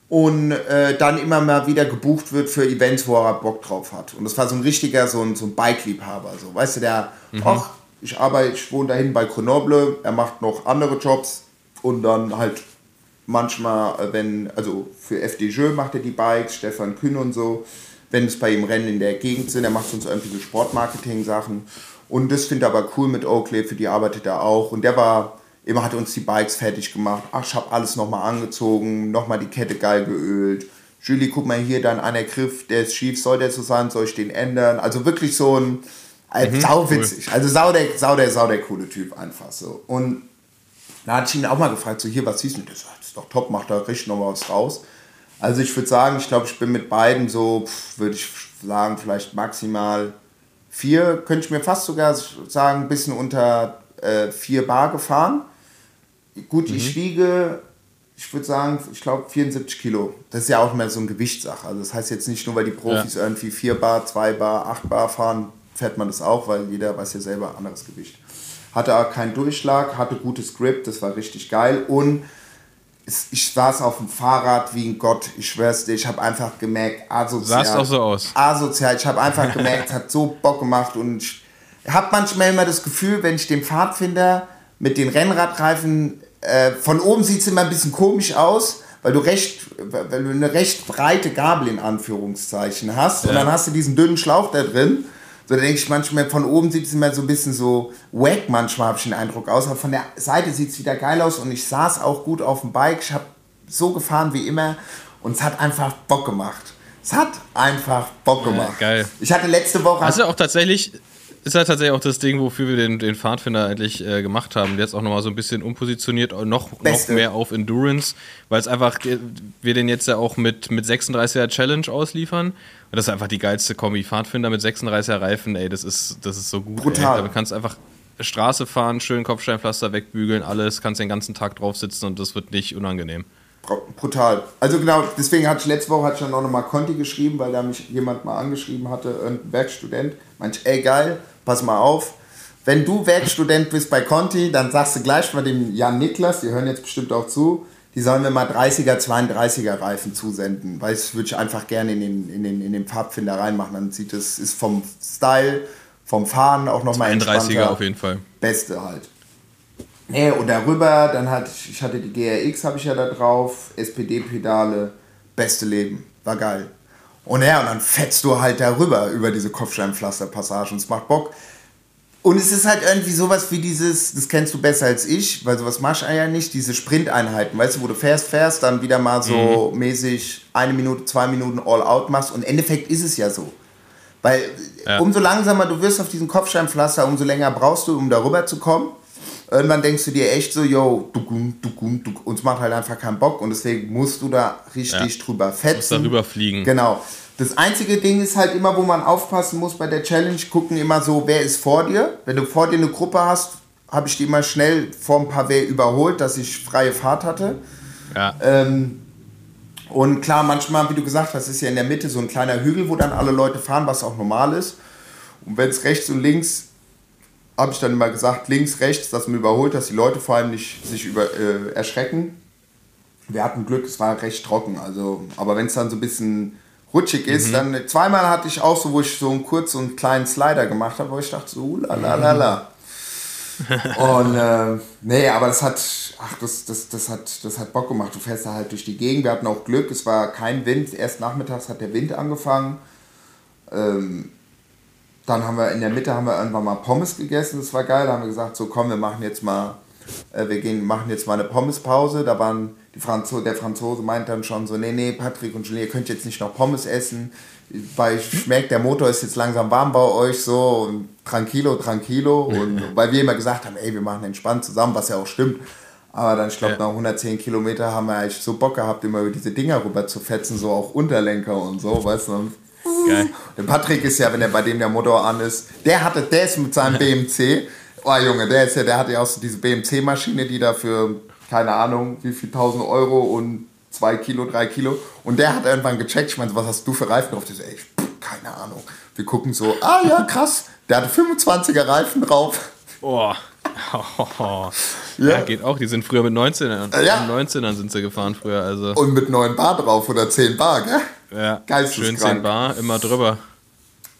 B: und äh, dann immer mal wieder gebucht wird für Events, wo er Bock drauf hat. Und das war so ein richtiger, so ein, so ein Bike-Liebhaber. So, weißt du, der, ach, ich arbeite, ich wohne dahin bei Grenoble, er macht noch andere Jobs und dann halt manchmal, äh, wenn, also für FDJ macht er die Bikes, Stefan Kühn und so, wenn es bei ihm Rennen in der Gegend sind, er macht sonst irgendwie so Sportmarketing-Sachen. Und das finde ich aber cool mit Oakley, für die arbeitet er auch. Und der war, immer hat uns die Bikes fertig gemacht. Ach, ich habe alles nochmal angezogen, nochmal die Kette geil geölt. Julie, guck mal hier, dann einer Griff, der ist schief, soll der so sein, soll ich den ändern? Also wirklich so ein, äh, sau witzig. Also sau der, sau der, sau der coole Typ einfach so. Und da hatte ich ihn auch mal gefragt, so hier, was siehst du? Das ist doch top, macht da richtig noch mal was raus. Also ich würde sagen, ich glaube, ich bin mit beiden so, würde ich sagen, vielleicht maximal vier, könnte ich mir fast sogar sagen, ein bisschen unter äh, vier Bar gefahren. Gut, ich wiege, ich würde sagen, ich glaube 74 Kilo. Das ist ja auch mehr so eine Gewichtssache. Also das heißt jetzt nicht nur, weil die Profis irgendwie 4 Bar, 2 Bar, 8 Bar fahren, fährt man das auch, weil jeder weiß ja selber anderes Gewicht. Hatte auch keinen Durchschlag, hatte gutes Grip, das war richtig geil und ich saß auf dem Fahrrad wie ein Gott, ich schwör's dir, ich habe einfach gemerkt, asozial.
A: Sahst auch so aus.
B: Asozial, ich habe einfach gemerkt, es hat so Bock gemacht und ich habe manchmal immer das Gefühl, wenn ich den Pfadfinder mit den Rennradreifen, äh, von oben sieht es immer ein bisschen komisch aus, weil du recht, weil du eine recht breite Gabel in Anführungszeichen hast und
A: Ja.
B: dann hast du diesen dünnen Schlauch da drin. So, da denke ich manchmal, von oben sieht es immer so ein bisschen so wack, manchmal habe ich den Eindruck aus, aber von der Seite sieht es wieder geil aus und ich saß auch gut auf dem Bike. Ich habe so gefahren wie immer und es hat einfach Bock gemacht. Es hat einfach Bock gemacht.
A: geil.
B: Ich hatte letzte Woche.
A: Hast du auch tatsächlich, ist halt tatsächlich auch das Ding, wofür wir den, den Pfadfinder eigentlich äh, gemacht haben. Jetzt auch nochmal so ein bisschen umpositioniert, noch, noch mehr auf Endurance, weil es einfach, wir den jetzt ja auch mit, mit 36er Challenge ausliefern. Das ist einfach die geilste Kombi. Pfadfinder mit 36er Reifen, ey, das ist, das ist so gut.
B: Brutal.
A: Ey. Damit kannst du einfach Straße fahren, schön Kopfsteinpflaster wegbügeln, alles, kannst den ganzen Tag drauf sitzen und das wird nicht unangenehm.
B: Brutal. Also genau, deswegen hatte ich letzte Woche hatte ich dann auch nochmal Conti geschrieben, weil da mich jemand mal angeschrieben hatte, ein Werkstudent. Meinte, ey geil, pass mal auf. Wenn du Werkstudent bist bei Conti, dann sagst du gleich mal dem Jan Niklas, die hören jetzt bestimmt auch zu, die sollen mir mal 30er, 32er Reifen zusenden, weil das würde ich einfach gerne in den, in den, in den Farbfinder reinmachen. Dann sieht es, ist vom Style, vom Fahren auch nochmal
A: 32er auf jeden Fall.
B: Beste halt. Nee, und darüber, dann hatte ich, ich hatte die GRX, habe ich ja da drauf, SPD-Pedale, beste Leben, war geil. Und ja, und dann fetzt du halt darüber, über diese Kopfsteinpflasterpassage und es macht Bock. Und es ist halt irgendwie sowas wie dieses, das kennst du besser als ich, weil sowas machst du ja nicht, diese Sprinteinheiten, weißt du, wo du fährst, fährst, dann wieder mal so mhm. mäßig eine Minute, zwei Minuten all out machst und im Endeffekt ist es ja so. Weil ja. umso langsamer du wirst auf diesem Kopfsteinpflaster, umso länger brauchst du, um darüber zu kommen irgendwann denkst du dir echt so, yo, du, du, du, uns macht halt einfach keinen Bock und deswegen musst du da richtig ja. drüber fetzen. Musst
A: darüber fliegen.
B: Genau. Das einzige Ding ist halt immer, wo man aufpassen muss bei der Challenge, gucken immer so, wer ist vor dir. Wenn du vor dir eine Gruppe hast, habe ich die immer schnell vor ein paar Pavé überholt, dass ich freie Fahrt hatte. Ja. Ähm, und klar, manchmal, wie du gesagt hast, ist ja in der Mitte so ein kleiner Hügel, wo dann alle Leute fahren, was auch normal ist. Und wenn es rechts und links habe ich dann immer gesagt, links, rechts, dass man überholt, dass die Leute vor allem nicht sich über, äh, erschrecken. Wir hatten Glück, es war recht trocken. Also, aber wenn es dann so ein bisschen rutschig ist, mhm. dann zweimal hatte ich auch so, wo ich so einen kurzen und kleinen Slider gemacht habe, wo ich dachte so, la und äh, nee, aber das hat, ach, das, das, das, hat, das hat Bock gemacht. Du fährst da halt durch die Gegend. Wir hatten auch Glück, es war kein Wind. Erst nachmittags hat der Wind angefangen. Ähm, dann haben wir in der Mitte haben wir irgendwann mal Pommes gegessen, das war geil. Da haben wir gesagt, so komm, wir machen jetzt mal, äh, wir gehen, machen jetzt mal eine Pommespause. Da waren die Franzo der Franzose meint dann schon so, nee, nee, Patrick und Julie, ihr könnt jetzt nicht noch Pommes essen, weil ich merke, der Motor ist jetzt langsam warm bei euch so und tranquilo, tranquilo. Und weil wir immer gesagt haben, ey, wir machen entspannt zusammen, was ja auch stimmt. Aber dann, ich glaube, ja. nach 110 Kilometer haben wir eigentlich so Bock gehabt, immer über diese Dinger rüber zu fetzen, so auch Unterlenker und so, weißt du. Geil. Der Patrick ist ja, wenn er bei dem der Motor an ist, der hatte, ist mit seinem BMC, oh Junge, der ist ja, der hatte ja auch so diese BMC-Maschine, die da für, keine Ahnung, wie viel tausend Euro und zwei Kilo, drei Kilo. Und der hat irgendwann gecheckt, ich meine, was hast du für Reifen drauf? Der so, ey, keine Ahnung. Wir gucken so, ah ja, krass, der hatte 25er Reifen drauf.
A: Boah. Oh, ja. ja. geht auch. Die sind früher mit 19ern. Ja. Mit 19ern sind sie gefahren früher. Also.
B: Und mit 9 Bar drauf oder 10 Bar, gell?
A: Ja. Schön 10 Bar, immer drüber.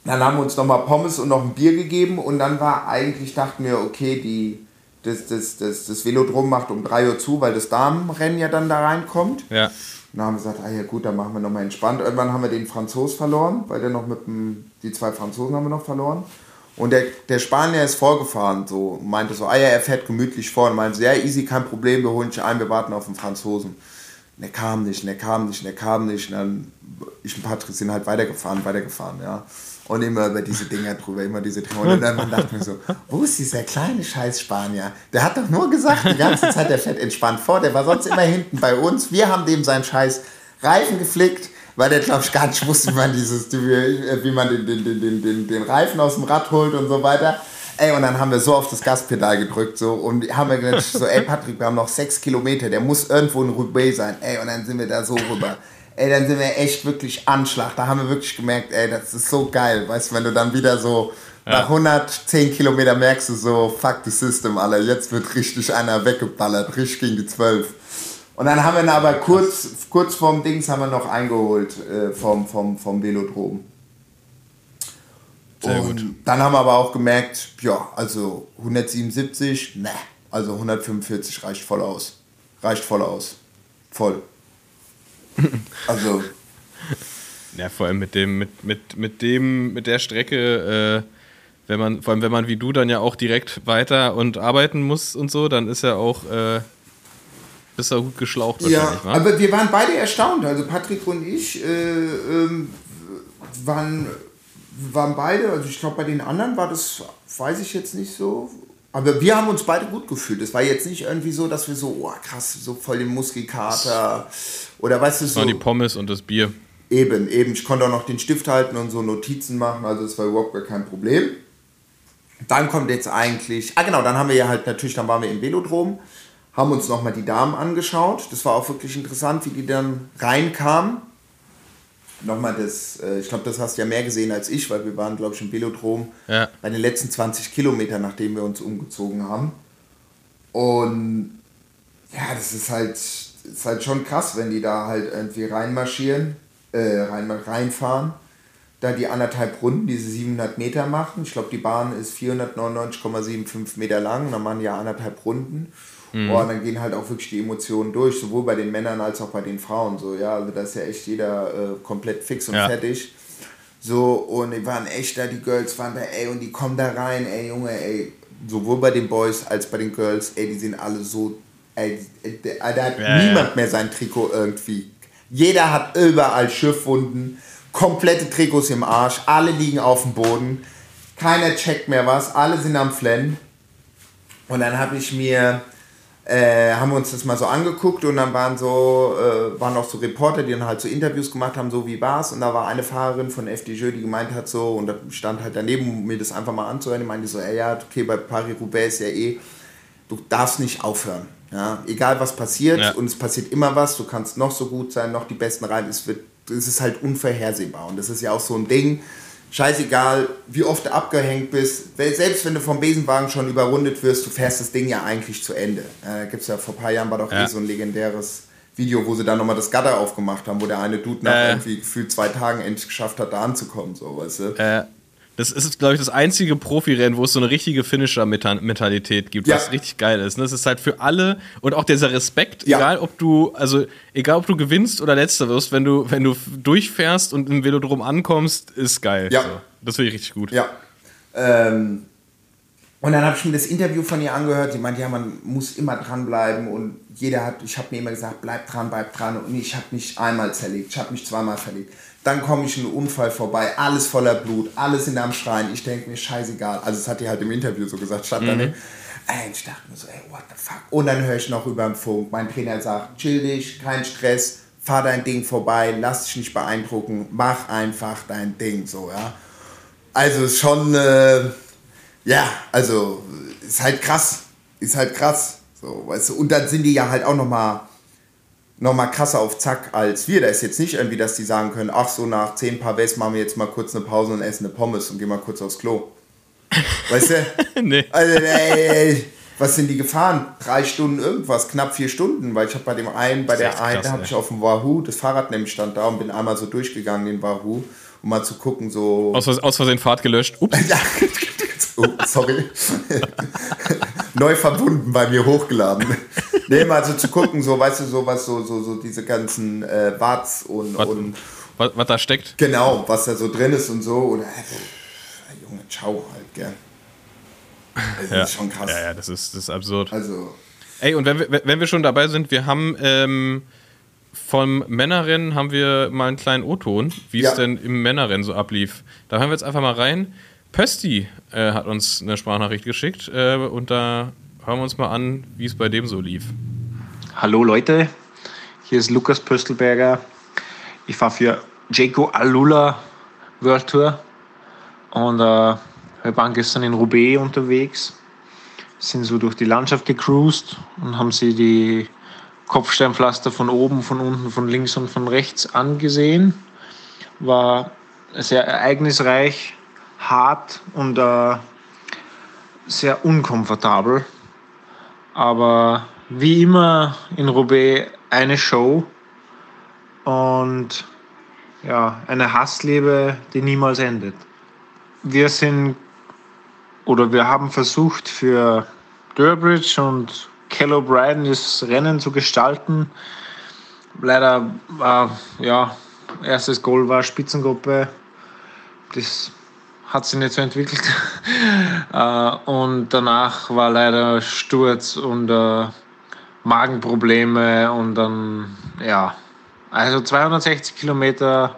B: Dann haben wir uns nochmal Pommes und noch ein Bier gegeben und dann war eigentlich, dachten wir, okay, die, das, das, das, das Velodrom macht um 3 Uhr zu, weil das Damenrennen ja dann da reinkommt.
A: Ja.
B: Und dann haben wir gesagt, ah ja gut, dann machen wir nochmal entspannt. Irgendwann haben wir den Franzos verloren, weil der noch mit dem, die zwei Franzosen haben wir noch verloren. Und der, der Spanier ist vorgefahren, so meinte so, ah ja, er fährt gemütlich vor und meinte so, ja, easy, kein Problem, wir holen dich ein, wir warten auf den Franzosen. Und er kam nicht, und er kam nicht, und er kam nicht. Und dann, ich und Patrick sind halt weitergefahren, weitergefahren, ja. Und immer über diese Dinger drüber, immer diese Dinger. Und dann dachte mir so, wo ist dieser kleine scheiß Spanier? Der hat doch nur gesagt, die ganze Zeit, der fährt entspannt vor, der war sonst immer hinten bei uns. Wir haben dem seinen scheiß Reifen geflickt weil der, glaube ich, gar nicht wusste, wie man, dieses, wie man den, den, den, den, den Reifen aus dem Rad holt und so weiter. Ey, und dann haben wir so auf das Gaspedal gedrückt so und haben wir gedacht, so, ey Patrick, wir haben noch sechs Kilometer, der muss irgendwo in Roubaix sein. Ey, und dann sind wir da so rüber. Ey, dann sind wir echt wirklich Anschlag. Da haben wir wirklich gemerkt, ey, das ist so geil. Weißt du, wenn du dann wieder so ja. nach 110 Kilometer merkst du so, fuck the system, Alter, jetzt wird richtig einer weggeballert, richtig gegen die 12. Und dann haben wir ihn aber kurz, kurz vorm Dings haben wir noch eingeholt äh, vom, vom, vom Velodrom. Sehr und gut. dann haben wir aber auch gemerkt, ja, also 177, ne, also 145 reicht voll aus. Reicht voll aus. Voll. Also.
A: Ja, vor allem mit dem, mit, mit, mit dem, mit der Strecke, äh, wenn man, vor allem wenn man wie du dann ja auch direkt weiter und arbeiten muss und so, dann ist ja auch äh, bist du gut geschlaucht
B: ja, aber wir waren beide erstaunt. Also Patrick und ich äh, ähm, waren waren beide, also ich glaube bei den anderen war das, weiß ich jetzt nicht so. Aber wir haben uns beide gut gefühlt. Es war jetzt nicht irgendwie so, dass wir so, oh krass, so voll den Muskelkater oder weißt du
A: Das
B: so.
A: waren die Pommes und das Bier.
B: Eben, eben. Ich konnte auch noch den Stift halten und so Notizen machen, also es war überhaupt gar kein Problem. Dann kommt jetzt eigentlich, ah genau, dann haben wir ja halt natürlich, dann waren wir im Velodrom, haben uns nochmal die Damen angeschaut. Das war auch wirklich interessant, wie die dann reinkamen. Nochmal das, äh, ich glaube, das hast du ja mehr gesehen als ich, weil wir waren, glaube ich, im Velodrom
A: Ja.
B: bei den letzten 20 Kilometern, nachdem wir uns umgezogen haben. Und ja, das ist halt, ist halt schon krass, wenn die da halt irgendwie reinmarschieren, äh, rein, reinfahren, da die anderthalb Runden, diese 700 Meter machen. Ich glaube, die Bahn ist 499,75 Meter lang, dann machen die ja anderthalb Runden. Oh, und dann gehen halt auch wirklich die Emotionen durch, sowohl bei den Männern als auch bei den Frauen. So, ja, also da ist ja echt jeder äh, komplett fix und
A: Ja.
B: fertig. So, und die waren echt da, die Girls waren da, ey, und die kommen da rein, ey, Junge, ey. Sowohl bei den Boys als bei den Girls, ey, die sind alle so, ey, ey, da hat
A: Ja,
B: niemand mehr sein Trikot irgendwie. Jeder hat überall Schiffwunden, komplette Trikots im Arsch, alle liegen auf dem Boden, keiner checkt mehr was, alle sind am Flennen. Und dann habe ich mir, äh, haben wir uns das mal so angeguckt und dann waren so, äh, waren auch so Reporter, die dann halt so Interviews gemacht haben, so wie war's. Und da war eine Fahrerin von FDJ, die gemeint hat so, und da stand halt daneben, um mir das einfach mal anzuhören, die meinte so, ey, ja, okay, bei Paris-Roubaix ist ja eh, du darfst nicht aufhören. Ja, egal was passiert
A: Ja.
B: und es passiert immer was, du kannst noch so gut sein, noch die besten rein, es wird, es ist halt unvorhersehbar und das ist ja auch so ein Ding, scheißegal, wie oft du abgehängt bist, weil selbst wenn du vom Besenwagen schon überrundet wirst, du fährst das Ding ja eigentlich zu Ende. Äh, da gibt's ja vor ein paar Jahren war doch
A: Ja.
B: eh so ein legendäres Video, wo sie dann nochmal das Gatter aufgemacht haben, wo der eine Dude nach
A: Äh.
B: irgendwie gefühlt zwei Tagen endlich geschafft hat, da anzukommen, so, weißt du.
A: Äh, das ist, glaube ich, das einzige Profirennen, wo es so eine richtige Finisher-Mentalität gibt,
B: Ja.
A: was richtig geil ist. ne? Das ist halt für alle und auch dieser Respekt,
B: Ja.
A: egal ob du, also egal ob du gewinnst oder letzter wirst, wenn du, wenn du durchfährst und im Velodrom ankommst, ist geil.
B: Ja.
A: So. Das finde ich richtig gut.
B: Ja. Ähm, und dann habe ich mir das Interview von ihr angehört. Die meinte, ja, man muss immer dranbleiben und jeder hat, ich habe mir immer gesagt, bleib dran, bleib dran. Und ich habe mich einmal zerlegt, ich habe mich zweimal verlegt. Dann komme ich in einen Unfall vorbei, alles voller Blut, alles in am Schreien. Ich denke mir, scheißegal. Also, das hat die halt im Interview so gesagt, stand da nicht. Ey, ich dachte mir so, ey, what the fuck. Und dann höre ich noch über den Funk, mein Trainer sagt, chill dich, kein Stress, fahr dein Ding vorbei, lass dich nicht beeindrucken, mach einfach dein Ding, so, ja. Also schon, äh, ja, also ist halt krass. Ist halt krass. So, weißt du? Und dann sind die ja halt auch nochmal noch mal krasser auf Zack als wir. Da ist jetzt nicht irgendwie, dass die sagen können, ach so, nach zehn Paar West machen wir jetzt mal kurz eine Pause und essen eine Pommes und gehen mal kurz aufs Klo. Weißt du?
A: nee.
B: Also, ey, ey, was sind die gefahren? Drei Stunden irgendwas, knapp vier Stunden, weil ich habe bei dem einen, bei der einen, habe ich auf dem Wahoo, das Fahrrad nämlich stand da und bin einmal so durchgegangen, den Wahoo, um mal zu gucken, so.
A: Aus, aus Versehen Fahrt gelöscht. Ups.
B: Oh, sorry. Neu verbunden bei mir hochgeladen. Nee, mal so zu gucken, so, weißt du, so was, so, so, so diese ganzen äh, Warts und,
A: Was,
B: und
A: was, was da steckt.
B: genau, was da so drin ist und so. Oder, äh, Junge, ciao halt, gell. Das
A: Ja.
B: ist schon krass.
A: Ja, ja, das ist, das ist absurd.
B: Also,
A: Ey, und wenn wir, wenn wir schon dabei sind, wir haben ähm, vom Männerrennen haben wir mal einen kleinen O-Ton, wie
B: Ja.
A: es denn im Männerrennen so ablief. Da hören wir jetzt einfach mal rein. Pösti äh, hat uns eine Sprachnachricht geschickt äh, und da hören wir uns mal an, wie es bei dem so lief.
D: Hallo Leute, hier ist Lukas Pöstelberger. Ich fahre für Jaco Alula World Tour und äh, wir waren gestern in Roubaix unterwegs, sind so durch die Landschaft gecruised und haben sie die Kopfsteinpflaster von oben, von unten, von links und von rechts angesehen. War sehr ereignisreich, hart und äh, sehr unkomfortabel. Aber wie immer in Roubaix eine Show und ja, eine Hassliebe, die niemals endet. Wir sind oder wir haben versucht für Durbridge und Kell O'Brien das Rennen zu gestalten. Leider war ja erstes Goal war Spitzengruppe. Das hat sich nicht so entwickelt. Äh, und danach war leider Sturz und äh, Magenprobleme und dann, ja, also 260 Kilometer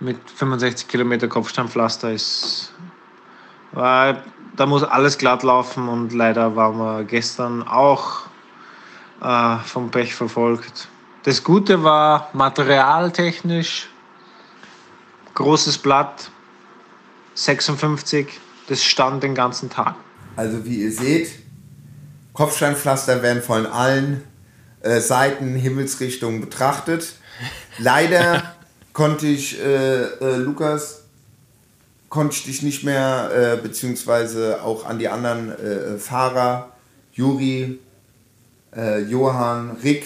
D: mit 65 Kilometer Kopfsteinpflaster ist. War, da muss alles glatt laufen und leider waren wir gestern auch äh, vom Pech verfolgt. Das Gute war materialtechnisch großes Blatt, 56, das stand den ganzen Tag.
B: Also wie ihr seht, Kopfsteinpflaster werden von allen äh, Seiten, Himmelsrichtungen betrachtet. Leider konnte ich, äh, äh, Lukas, konnte ich dich nicht mehr, äh, beziehungsweise auch an die anderen äh, Fahrer, Juri, äh, Johann, Rick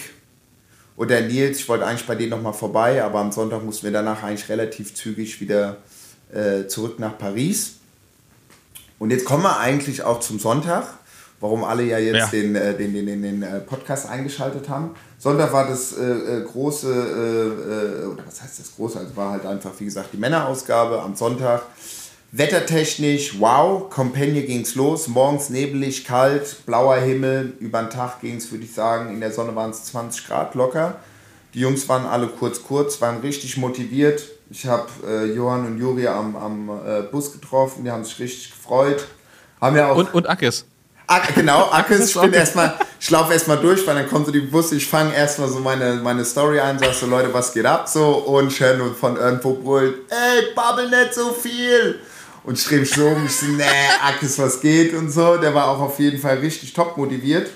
B: oder Nils, ich wollte eigentlich bei denen nochmal vorbei, aber am Sonntag mussten wir danach eigentlich relativ zügig wieder äh, zurück nach Paris. Und jetzt kommen wir eigentlich auch zum Sonntag, warum alle ja jetzt
A: Ja.
B: den, äh, den, den, den, den äh, Podcast eingeschaltet haben. Sonntag war das äh, äh, große, äh, oder was heißt das große? Also war halt einfach, wie gesagt, die Männerausgabe am Sonntag. Wettertechnisch, wow, Compagnie ging's los, morgens nebelig, kalt, blauer Himmel, über den Tag ging's, würde ich sagen, in der Sonne waren es 20 Grad locker. Die Jungs waren alle kurz, kurz, waren richtig motiviert. Ich habe äh, Johann und Juri am, am äh, Bus getroffen, die haben sich richtig gefreut. Haben ja auch.
A: Und, und Ackes.
B: Ak genau, Akkus, ich bin erstmal, ich laufe erstmal durch, weil dann kommt so die Busse, ich fange erstmal so meine, meine Story ein, sag so, Leute, was geht ab so und ich höre nur von irgendwo brüllt, ey, babbel nicht so viel. Und ich drehe mich so um, ich so, nee, Akkus, was geht und so. Der war auch auf jeden Fall richtig top motiviert.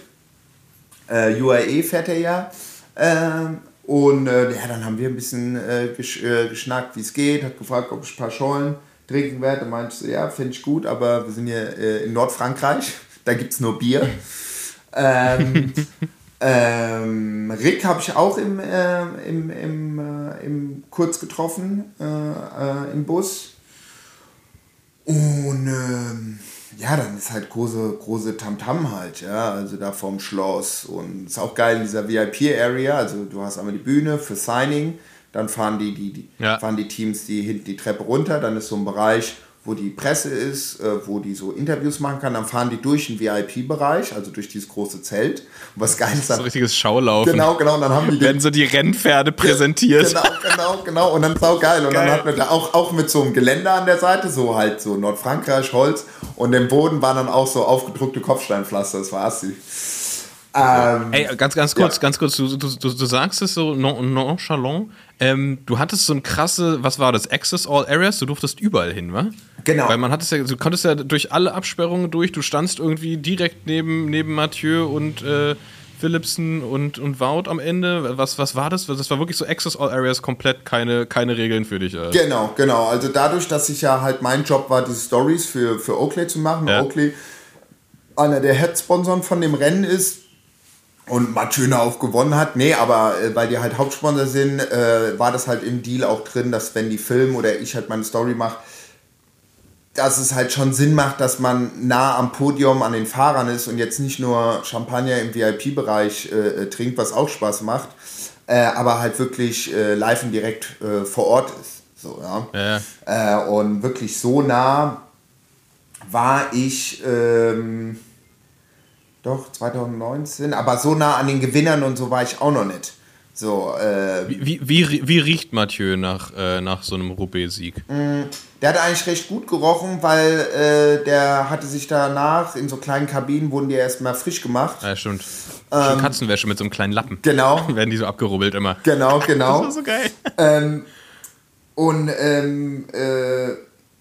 B: Äh, UAE fährt er ja. Ähm, und äh, ja, dann haben wir ein bisschen äh, gesch äh, geschnackt, wie es geht, hat gefragt, ob ich ein paar Schollen trinken werde. Dann meinte ich so, ja, finde ich gut, aber wir sind hier äh, in Nordfrankreich, da gibt es nur Bier. ähm, ähm, Rick habe ich auch im, äh, im, im, äh, im kurz getroffen, äh, im Bus. Und ähm, ja, dann ist halt große, große Tamtam halt, ja, also da vorm Schloss. Und ist auch geil in dieser VIP-Area, also du hast einmal die Bühne für Signing, dann fahren die, die, die,
A: Ja.
B: fahren die Teams die hinten die Treppe runter, dann ist so ein Bereich, wo die Presse ist, äh, wo die so Interviews machen kann, dann fahren die durch den VIP-Bereich, also durch dieses große Zelt. Und was geil ist,
A: So
B: dann,
A: richtiges Schaulaufen.
B: genau, genau, und dann haben die den
A: Werden so die Rennpferde präsentiert.
B: Genau, genau, genau. Und dann sau geil. Und
A: Geil.
B: dann hatten wir da auch, auch mit so einem Geländer an der Seite, so halt so Nordfrankreich, Holz. Und im Boden waren dann auch so aufgedruckte Kopfsteinpflaster. Das war assi. Ähm,
A: Ey, ganz, ganz kurz,
B: Ja.
A: ganz kurz, du, du, du, du sagst es so non- nonchalant. Ähm, du hattest so ein krasse, was war das? Access All Areas, du durftest überall hin, wa?
B: Genau.
A: Weil man hat es ja, du konntest ja durch alle Absperrungen durch, du standst irgendwie direkt neben, neben Mathieu und äh, Philipsen und, und Wout am Ende. Was, was war das? Das war wirklich so Access All Areas komplett keine, keine Regeln für dich. Äh.
B: Genau, genau. Also dadurch, dass ich ja halt mein Job war, diese Stories für, für Oakley zu machen.
A: Ja.
B: Oakley einer der Head-Sponsoren von dem Rennen ist und Mathieu auch gewonnen hat. Nee, aber äh, weil die halt Hauptsponsor sind, äh, war das halt im Deal auch drin, dass wenn die filmen oder ich halt meine Story mache, dass es halt schon Sinn macht, dass man nah am Podium an den Fahrern ist und jetzt nicht nur Champagner im VIP-Bereich äh, äh, trinkt, was auch Spaß macht, äh, aber halt wirklich äh, live und direkt vor Ort ist. So, ja.
A: Ja.
B: Und wirklich so nah war ich, ähm, doch 2019, aber so nah an den Gewinnern und so war ich auch noch nicht. So, äh,
A: Wie, wie, wie, riecht Mathieu nach, äh, nach so einem Roubaix-Sieg?
B: Der hat eigentlich recht gut gerochen, weil äh, der hatte sich danach in so kleinen Kabinen wurden die erstmal frisch gemacht.
A: Ja, stimmt. Schon Katzenwäsche mit so einem kleinen Lappen.
B: Genau,
A: Werden die so abgerubbelt immer.
B: genau, genau.
A: Das war so geil.
B: ähm, und ähm, äh,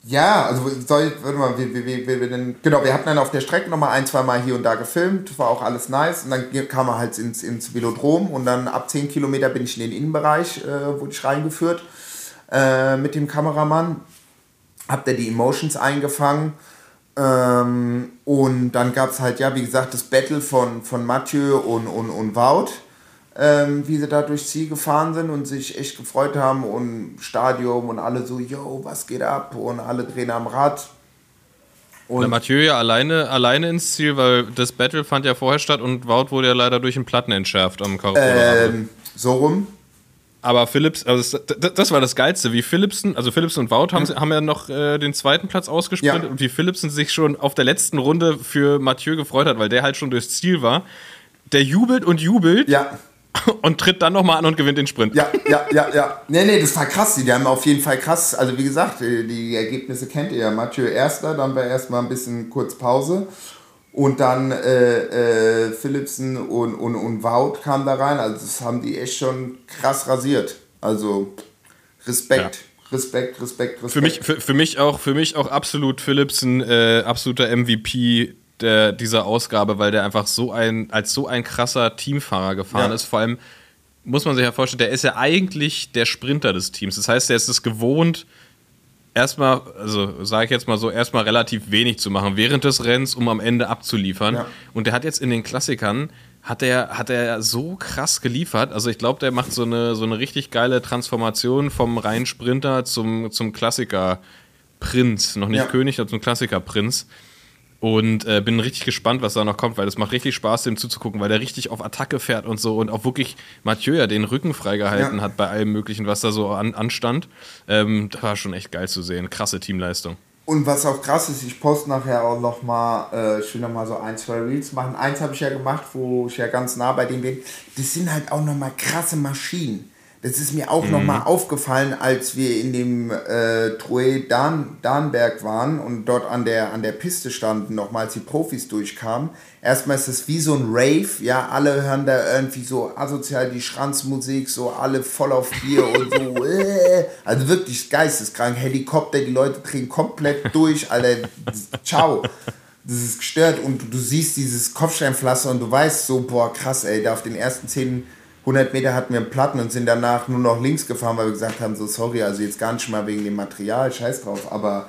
B: ja, also soll ich, warte mal, wie, wie, wie denn, genau, wir hatten dann auf der Strecke nochmal ein, zwei Mal hier und da gefilmt, war auch alles nice. Und dann kam er halt ins, ins Velodrom und dann ab 10 Kilometer bin ich in den Innenbereich, äh, wurde ich reingeführt äh, mit dem Kameramann, hab da die Emotions eingefangen. Ähm, und dann gab es halt, ja, wie gesagt, das Battle von, von Mathieu und, und, und Wout ähm, wie sie da durchs Ziel gefahren sind und sich echt gefreut haben und Stadion und alle so, yo, was geht ab? Und alle drehen am Rad.
A: Na,
B: Und
A: Mathieu ja alleine, alleine ins Ziel, weil das Battle fand ja vorher statt und Wout wurde ja leider durch den Platten entschärft am Karabiner.
B: ähm, so rum.
A: Aber Philips, also das, das- war das Geilste, wie Philipsen, also Philipsen und Wout haben, haben ja noch äh, den zweiten Platz ausgesprintet
B: Ja.
A: und wie Philipsen sich schon auf der letzten Runde für Mathieu gefreut hat, weil der halt schon durchs Ziel war. Der jubelt und jubelt
B: Ja.
A: Und tritt dann nochmal an und gewinnt den Sprint.
B: Ja, ja, ja, ja. Nee, nee, das war krass. Die haben auf jeden Fall krass, also wie gesagt, die, die Ergebnisse kennt ihr ja. Mathieu Erster, dann war erstmal ein bisschen kurz Pause. Und dann äh, äh, Philipsen und, und, und Wout kamen da rein. Also das haben die echt schon krass rasiert. Also Respekt. Ja. Respekt, Respekt, Respekt.
A: Für mich, für, für mich, auch, für mich auch absolut Philipsen, äh, absoluter MVP der, dieser Ausgabe, weil der einfach so ein, als so ein krasser Teamfahrer gefahren ja. ist. Vor allem muss man sich ja vorstellen, der ist ja eigentlich der Sprinter des Teams. Das heißt, der ist es gewohnt, erstmal, also sage ich jetzt mal so, erstmal relativ wenig zu machen während des Rennens, um am Ende abzuliefern. Ja. Und der hat jetzt in den Klassikern hat er, hat er so krass geliefert. Also ich glaube, der macht so eine, so eine richtig geile Transformation vom reinen Sprinter zum, zum Klassiker-Prinz. Noch nicht ja. König, sondern zum Klassiker-Prinz. Und äh, bin richtig gespannt, was da noch kommt, weil es macht richtig Spaß, dem zuzugucken, weil der richtig auf Attacke fährt und so und auch wirklich Mathieu ja den Rücken freigehalten ja. hat bei allem Möglichen, was da so an, anstand. Ähm, das war schon echt geil zu sehen. Krasse Teamleistung.
B: Und was auch krass ist, ich poste nachher auch nochmal, äh, ich will nochmal so ein, zwei Reels machen. Eins habe ich ja gemacht, wo ich ja ganz nah bei dem bin. Das sind halt auch nochmal krasse Maschinen. Das ist mir auch mhm. nochmal aufgefallen, als wir in dem äh, Troe Dan, Danberg waren und dort an der, an der Piste standen, nochmal als die Profis durchkamen. Erstmal ist es wie so ein Rave, ja, alle hören da irgendwie so asozial die Schranzmusik, so alle voll auf Bier und so, äh, also wirklich geisteskrank, Helikopter, die Leute drehen komplett durch, Alter, ciao. Das ist gestört und du, siehst dieses Kopfsteinpflaster und du weißt so, boah, krass, ey, da auf den ersten zehn 100 Meter hatten wir einen Platten und sind danach nur noch links gefahren, weil wir gesagt haben, so sorry, also jetzt gar nicht mal wegen dem Material, scheiß drauf, aber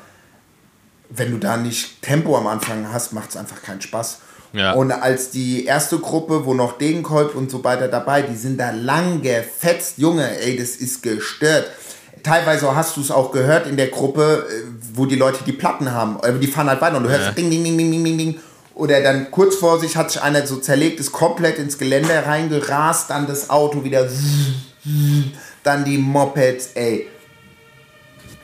B: wenn du da nicht Tempo am Anfang hast, macht es einfach keinen Spaß. Ja. Und als die erste Gruppe, wo noch Degenkolb und so weiter dabei, die sind da lang gefetzt, Junge, ey, das ist gestört. Teilweise hast du es auch gehört in der Gruppe, äh, wo die Leute die Platten haben, die fahren halt weiter und du hörst ja. ding, ding, ding, ding, ding, ding oder dann kurz vor sich hat sich einer so zerlegt, ist komplett ins Gelände reingerast, dann das Auto wieder, dann die Mopeds, ey.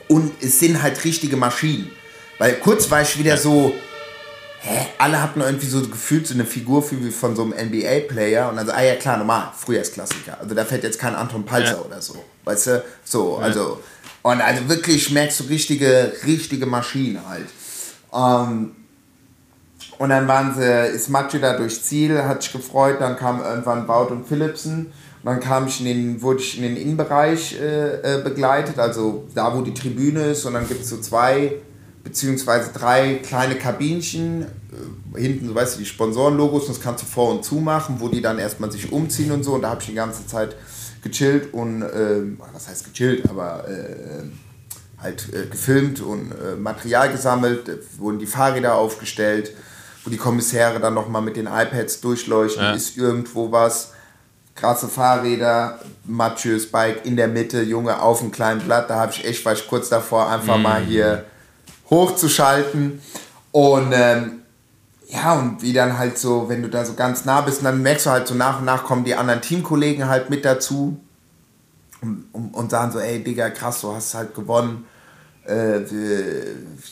B: Und es sind halt richtige Maschinen. Weil kurz war ich wieder so, hä, alle hatten irgendwie so gefühlt so eine Figur wie von so einem NBA-Player und dann so, ah ja klar, normal, Frühjahrsklassiker. Also da fällt jetzt kein Anton Palzer ja. oder so. Weißt du? So, ja. also. Und also wirklich merkst du richtige, richtige Maschinen halt. Ähm, und dann waren sie, ist Mathieu da durchs Ziel, hat sich gefreut, dann kam irgendwann Baut und Philipsen. Und dann kam ich in den, wurde ich in den Innenbereich äh, äh, begleitet, also da, wo die Tribüne ist. Und dann gibt es so zwei beziehungsweise drei kleine Kabinchen. Äh, hinten, so weißt du, die Sponsorenlogos, das kannst du vor und zu machen, wo die dann erstmal sich umziehen und so. Und da habe ich die ganze Zeit gechillt und, äh, was heißt gechillt, aber äh, halt äh, gefilmt und Material gesammelt, wurden die Fahrräder aufgestellt wo die Kommissäre dann nochmal mit den iPads durchleuchten, ja. ist irgendwo was. Krasse Fahrräder, Mathieu's Bike in der Mitte, Junge, auf einem kleinen Blatt. Da habe ich echt, war ich kurz davor, einfach mm. mal hier hochzuschalten. Und ähm, ja, und wie dann halt so, wenn du da so ganz nah bist, dann merkst du halt so nach und nach kommen die anderen Teamkollegen halt mit dazu und, und, und sagen so, ey Digga, krass, du hast halt gewonnen. Äh, wir,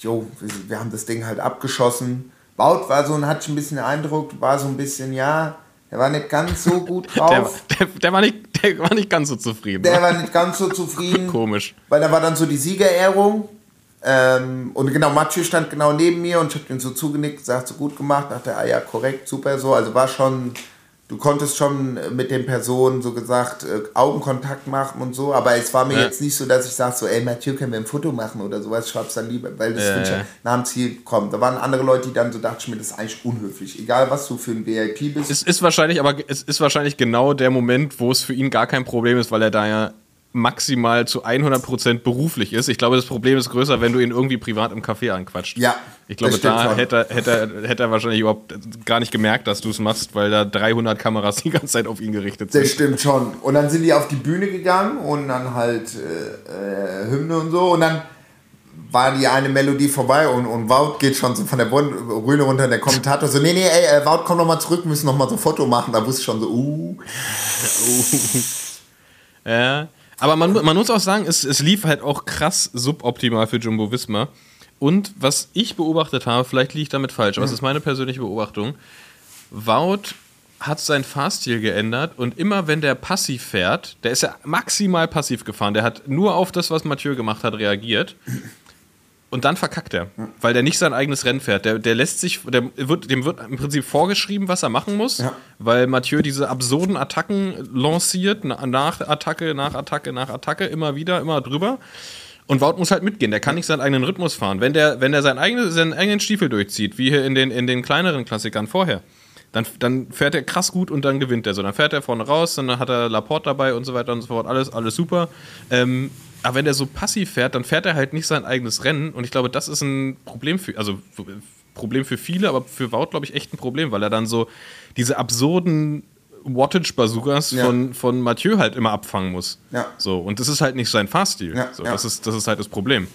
B: jo, wir, wir haben das Ding halt abgeschossen. Baut war so und hatte ich ein bisschen den Eindruck, war so ein bisschen, ja, der war nicht ganz so gut drauf.
A: Der, der, der, war, nicht, der war nicht ganz so zufrieden.
B: Der war nicht ganz so zufrieden.
A: Komisch.
B: Weil da war dann so die Siegerehrung. Ähm, und genau, Mathieu stand genau neben mir und ich habe ihm so zugenickt, gesagt, so gut gemacht. Dachte, ah ja, korrekt, super so. Also war schon du konntest schon mit den Personen so gesagt äh, Augenkontakt machen und so, aber es war mir ja. jetzt nicht so, dass ich sage so, ey Mathieu, können wir ein Foto machen oder sowas, schreib's dann lieber, weil das ja, ja. nach dem Ziel kommt. Da waren andere Leute, die dann so dachten, mir, das ist eigentlich unhöflich, egal was du für ein VIP bist.
A: Es ist wahrscheinlich, aber es ist wahrscheinlich genau der Moment, wo es für ihn gar kein Problem ist, weil er da ja maximal zu 100% beruflich ist. Ich glaube, das Problem ist größer, wenn du ihn irgendwie privat im Café anquatscht.
B: Ja.
A: Ich glaube, da hätte, hätte, hätte er wahrscheinlich überhaupt gar nicht gemerkt, dass du es machst, weil da 300 Kameras die ganze Zeit auf ihn gerichtet sind.
B: Das stimmt schon. Und dann sind die auf die Bühne gegangen und dann halt äh, äh Hymne und so und dann war die eine Melodie vorbei und, und Wout geht schon so von der Rühne runter und der Kommentator so, nee, nee, ey, äh, Wout, komm noch mal zurück, müssen noch mal so ein Foto machen. Da wusste ich schon so, uh.
A: ja. Aber man, man muss auch sagen, es, es lief halt auch krass suboptimal für Jumbo Visma. Und was ich beobachtet habe, vielleicht liege ich damit falsch, aber es ist meine persönliche Beobachtung. Wout hat seinen Fahrstil geändert und immer wenn der passiv fährt, der ist ja maximal passiv gefahren, der hat nur auf das, was Mathieu gemacht hat, reagiert. Und dann verkackt er, weil der nicht sein eigenes Rennen fährt. Der, der lässt sich, der wird, dem wird im Prinzip vorgeschrieben, was er machen muss,
B: Ja.
A: weil Mathieu diese absurden Attacken lanciert, na- nach Attacke, nach Attacke, nach Attacke, immer wieder, immer drüber. Und Wout muss halt mitgehen, der kann nicht seinen eigenen Rhythmus fahren. Wenn der, wenn der seinen, eigenen, seinen eigenen Stiefel durchzieht, wie hier in den, in den kleineren Klassikern vorher, dann, dann fährt er krass gut und dann gewinnt er so. Dann fährt er vorne raus, dann hat er Laporte dabei und so weiter und so fort. Alles, alles super. Ähm, aber wenn der so passiv fährt, dann fährt er halt nicht sein eigenes Rennen. Und ich glaube, das ist ein Problem für, also Problem für viele, aber für Wout, glaube ich, echt ein Problem, weil er dann so diese absurden Wattage-Bazookas
B: Ja.
A: von, von Mathieu halt immer abfangen muss.
B: Ja.
A: So, und das ist halt nicht sein Fahrstil.
B: Ja,
A: so. Das, ist, das ist halt das Problem.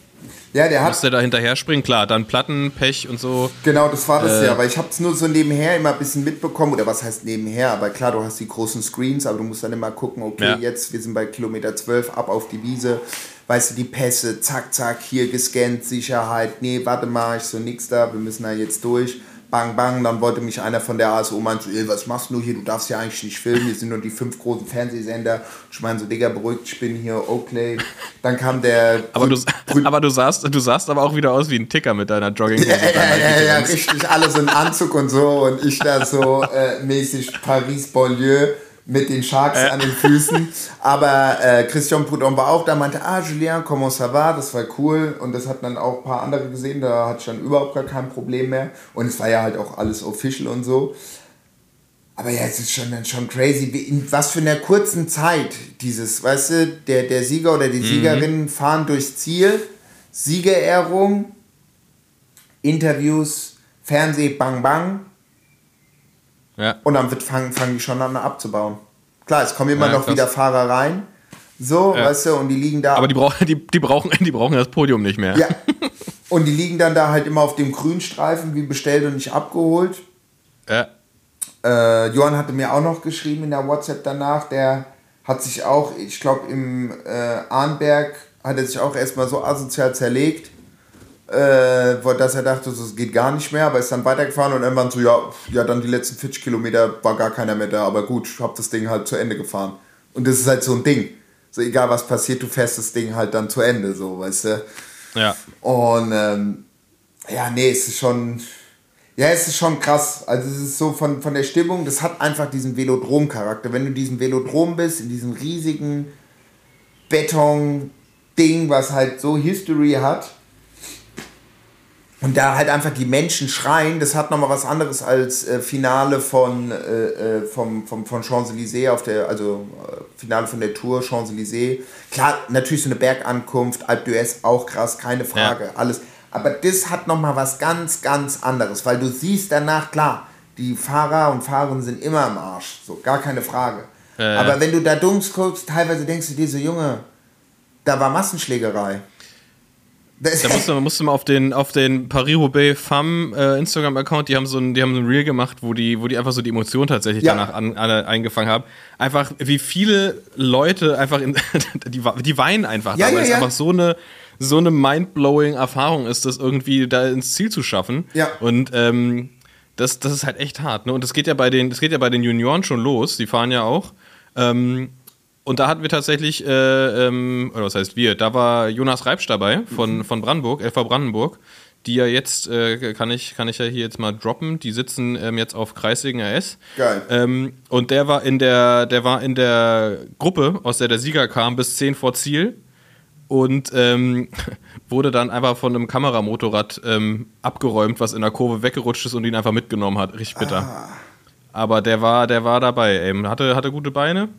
B: Ja, der hat.
A: der da hinterher springen? Klar, dann Platten, Pech und so.
B: Genau, das war das
A: Äh.
B: ja. Aber ich habe es nur so nebenher immer ein bisschen mitbekommen. Oder was heißt nebenher? Aber klar, du hast die großen Screens, aber du musst dann immer gucken, okay,
A: Ja.
B: jetzt, wir sind bei Kilometer 12, ab auf die Wiese. Weißt du, die Pässe, zack, zack, hier gescannt, Sicherheit. Nee, warte mal, ich so nix da, wir müssen da jetzt durch. Bang, bang, dann wollte mich einer von der ASO meinte, so, ey, was machst du hier? Du darfst ja eigentlich nicht filmen, hier sind nur die fünf großen Fernsehsender. Ich meine so, Digga, beruhigt, ich bin hier, Oakley. Dann kam der...
A: Aber du, aber du sahst, du sahst aber auch wieder aus wie ein Ticker mit deiner Jogginghose.
B: ja, ja, ja, ja, richtig, alles in Anzug und so und ich da so äh, mäßig Paris-Banlieue mit den Sharks an den Füßen. Aber äh, Christian Prudhomme war auch da, meinte, ah, Julien, comment ça va? Das war cool. Und das hatten dann auch ein paar andere gesehen, da hatte ich dann überhaupt gar kein Problem mehr. Und es war ja halt auch alles official und so. Aber ja, es ist schon, schon crazy, wie, in was für einer kurzen Zeit dieses, weißt du, der, der Sieger oder die Siegerin fahren durchs Ziel, Siegerehrung, Interviews, Fernseh, bang, bang,
A: Ja.
B: und dann wird, fangen, fangen die schon an abzubauen. Klar, es kommen immer
A: Ja,
B: noch wieder Fahrer rein, so,
A: Ja.
B: weißt du, und die liegen da.
A: Aber die, brauchen, die, die, brauchen, die brauchen das Podium nicht mehr.
B: ja. Und die liegen dann da halt immer auf dem Grünstreifen, wie bestellt und nicht abgeholt.
A: Ja.
B: Äh, Johann hatte mir auch noch geschrieben in der WhatsApp danach, der hat sich auch, ich glaube im äh, Arnberg hat er sich auch erstmal so asozial zerlegt, äh, dass er dachte, so, es geht gar nicht mehr, aber ist dann weitergefahren und irgendwann so, ja, ja, dann die letzten 40 Kilometer war gar keiner mehr da, aber gut, ich habe das Ding halt zu Ende gefahren. Und das ist halt so ein Ding. So egal was passiert, du fährst das Ding halt dann zu Ende, so, weißt du.
A: ja.
B: Und ähm, ja, nee, es ist schon. Ja, es ist schon krass. Also es ist so von, von der Stimmung, das hat einfach diesen Velodrom-Charakter. Wenn du diesen Velodrom bist, in diesem riesigen Beton-Ding, was halt so History hat, und da halt einfach die Menschen schreien, das hat nochmal was anderes als äh, Finale von, äh, äh, vom, vom, von Champs-Élysées auf der, also äh, Finale von der Tour, Champs-Élysées. Klar, natürlich so eine Bergankunft, Alpe d'Huez auch krass, keine Frage, alles. Aber das hat nochmal was ganz, ganz anderes, weil du siehst danach, klar, die Fahrer und Fahrerinnen sind immer im Arsch, so, gar keine Frage. Aber wenn du da dunks guckst, teilweise denkst du dir so, Junge, da war Massenschlägerei.
A: Da musst du, mal auf den, auf den Paris-Roubaix Femme äh, Instagram-Account, die haben so ein, die haben so ein Reel gemacht, wo die, wo die einfach so die Emotionen tatsächlich
B: Ja.
A: danach an, alle eingefangen haben. Einfach, wie viele Leute einfach in, die, die weinen einfach,
B: Ja,
A: da, weil es
B: ja.
A: einfach so eine, so eine mindblowing Erfahrung ist, das irgendwie da ins Ziel zu schaffen.
B: Ja.
A: Und ähm, das, das ist halt echt hart. Ne? Und das geht ja bei den, das geht ja bei den Junioren schon los, die fahren ja auch. Ähm, und da hatten wir tatsächlich, äh, ähm, oder was heißt wir, da war Jonas Reibsch dabei von, von Brandenburg, LV Brandenburg, die ja jetzt, äh, kann, ich, kann ich ja hier jetzt mal droppen, die sitzen ähm, jetzt auf Kreiswegen RS.
B: Geil.
A: Ähm, und der war in der, der war in der Gruppe, aus der der Sieger kam, bis 10 vor Ziel und ähm, wurde dann einfach von einem Kameramotorrad ähm, abgeräumt, was in der Kurve weggerutscht ist und ihn einfach mitgenommen hat. Richtig bitter. Aber der war, der war dabei, ey. Hatte, hatte gute Beine.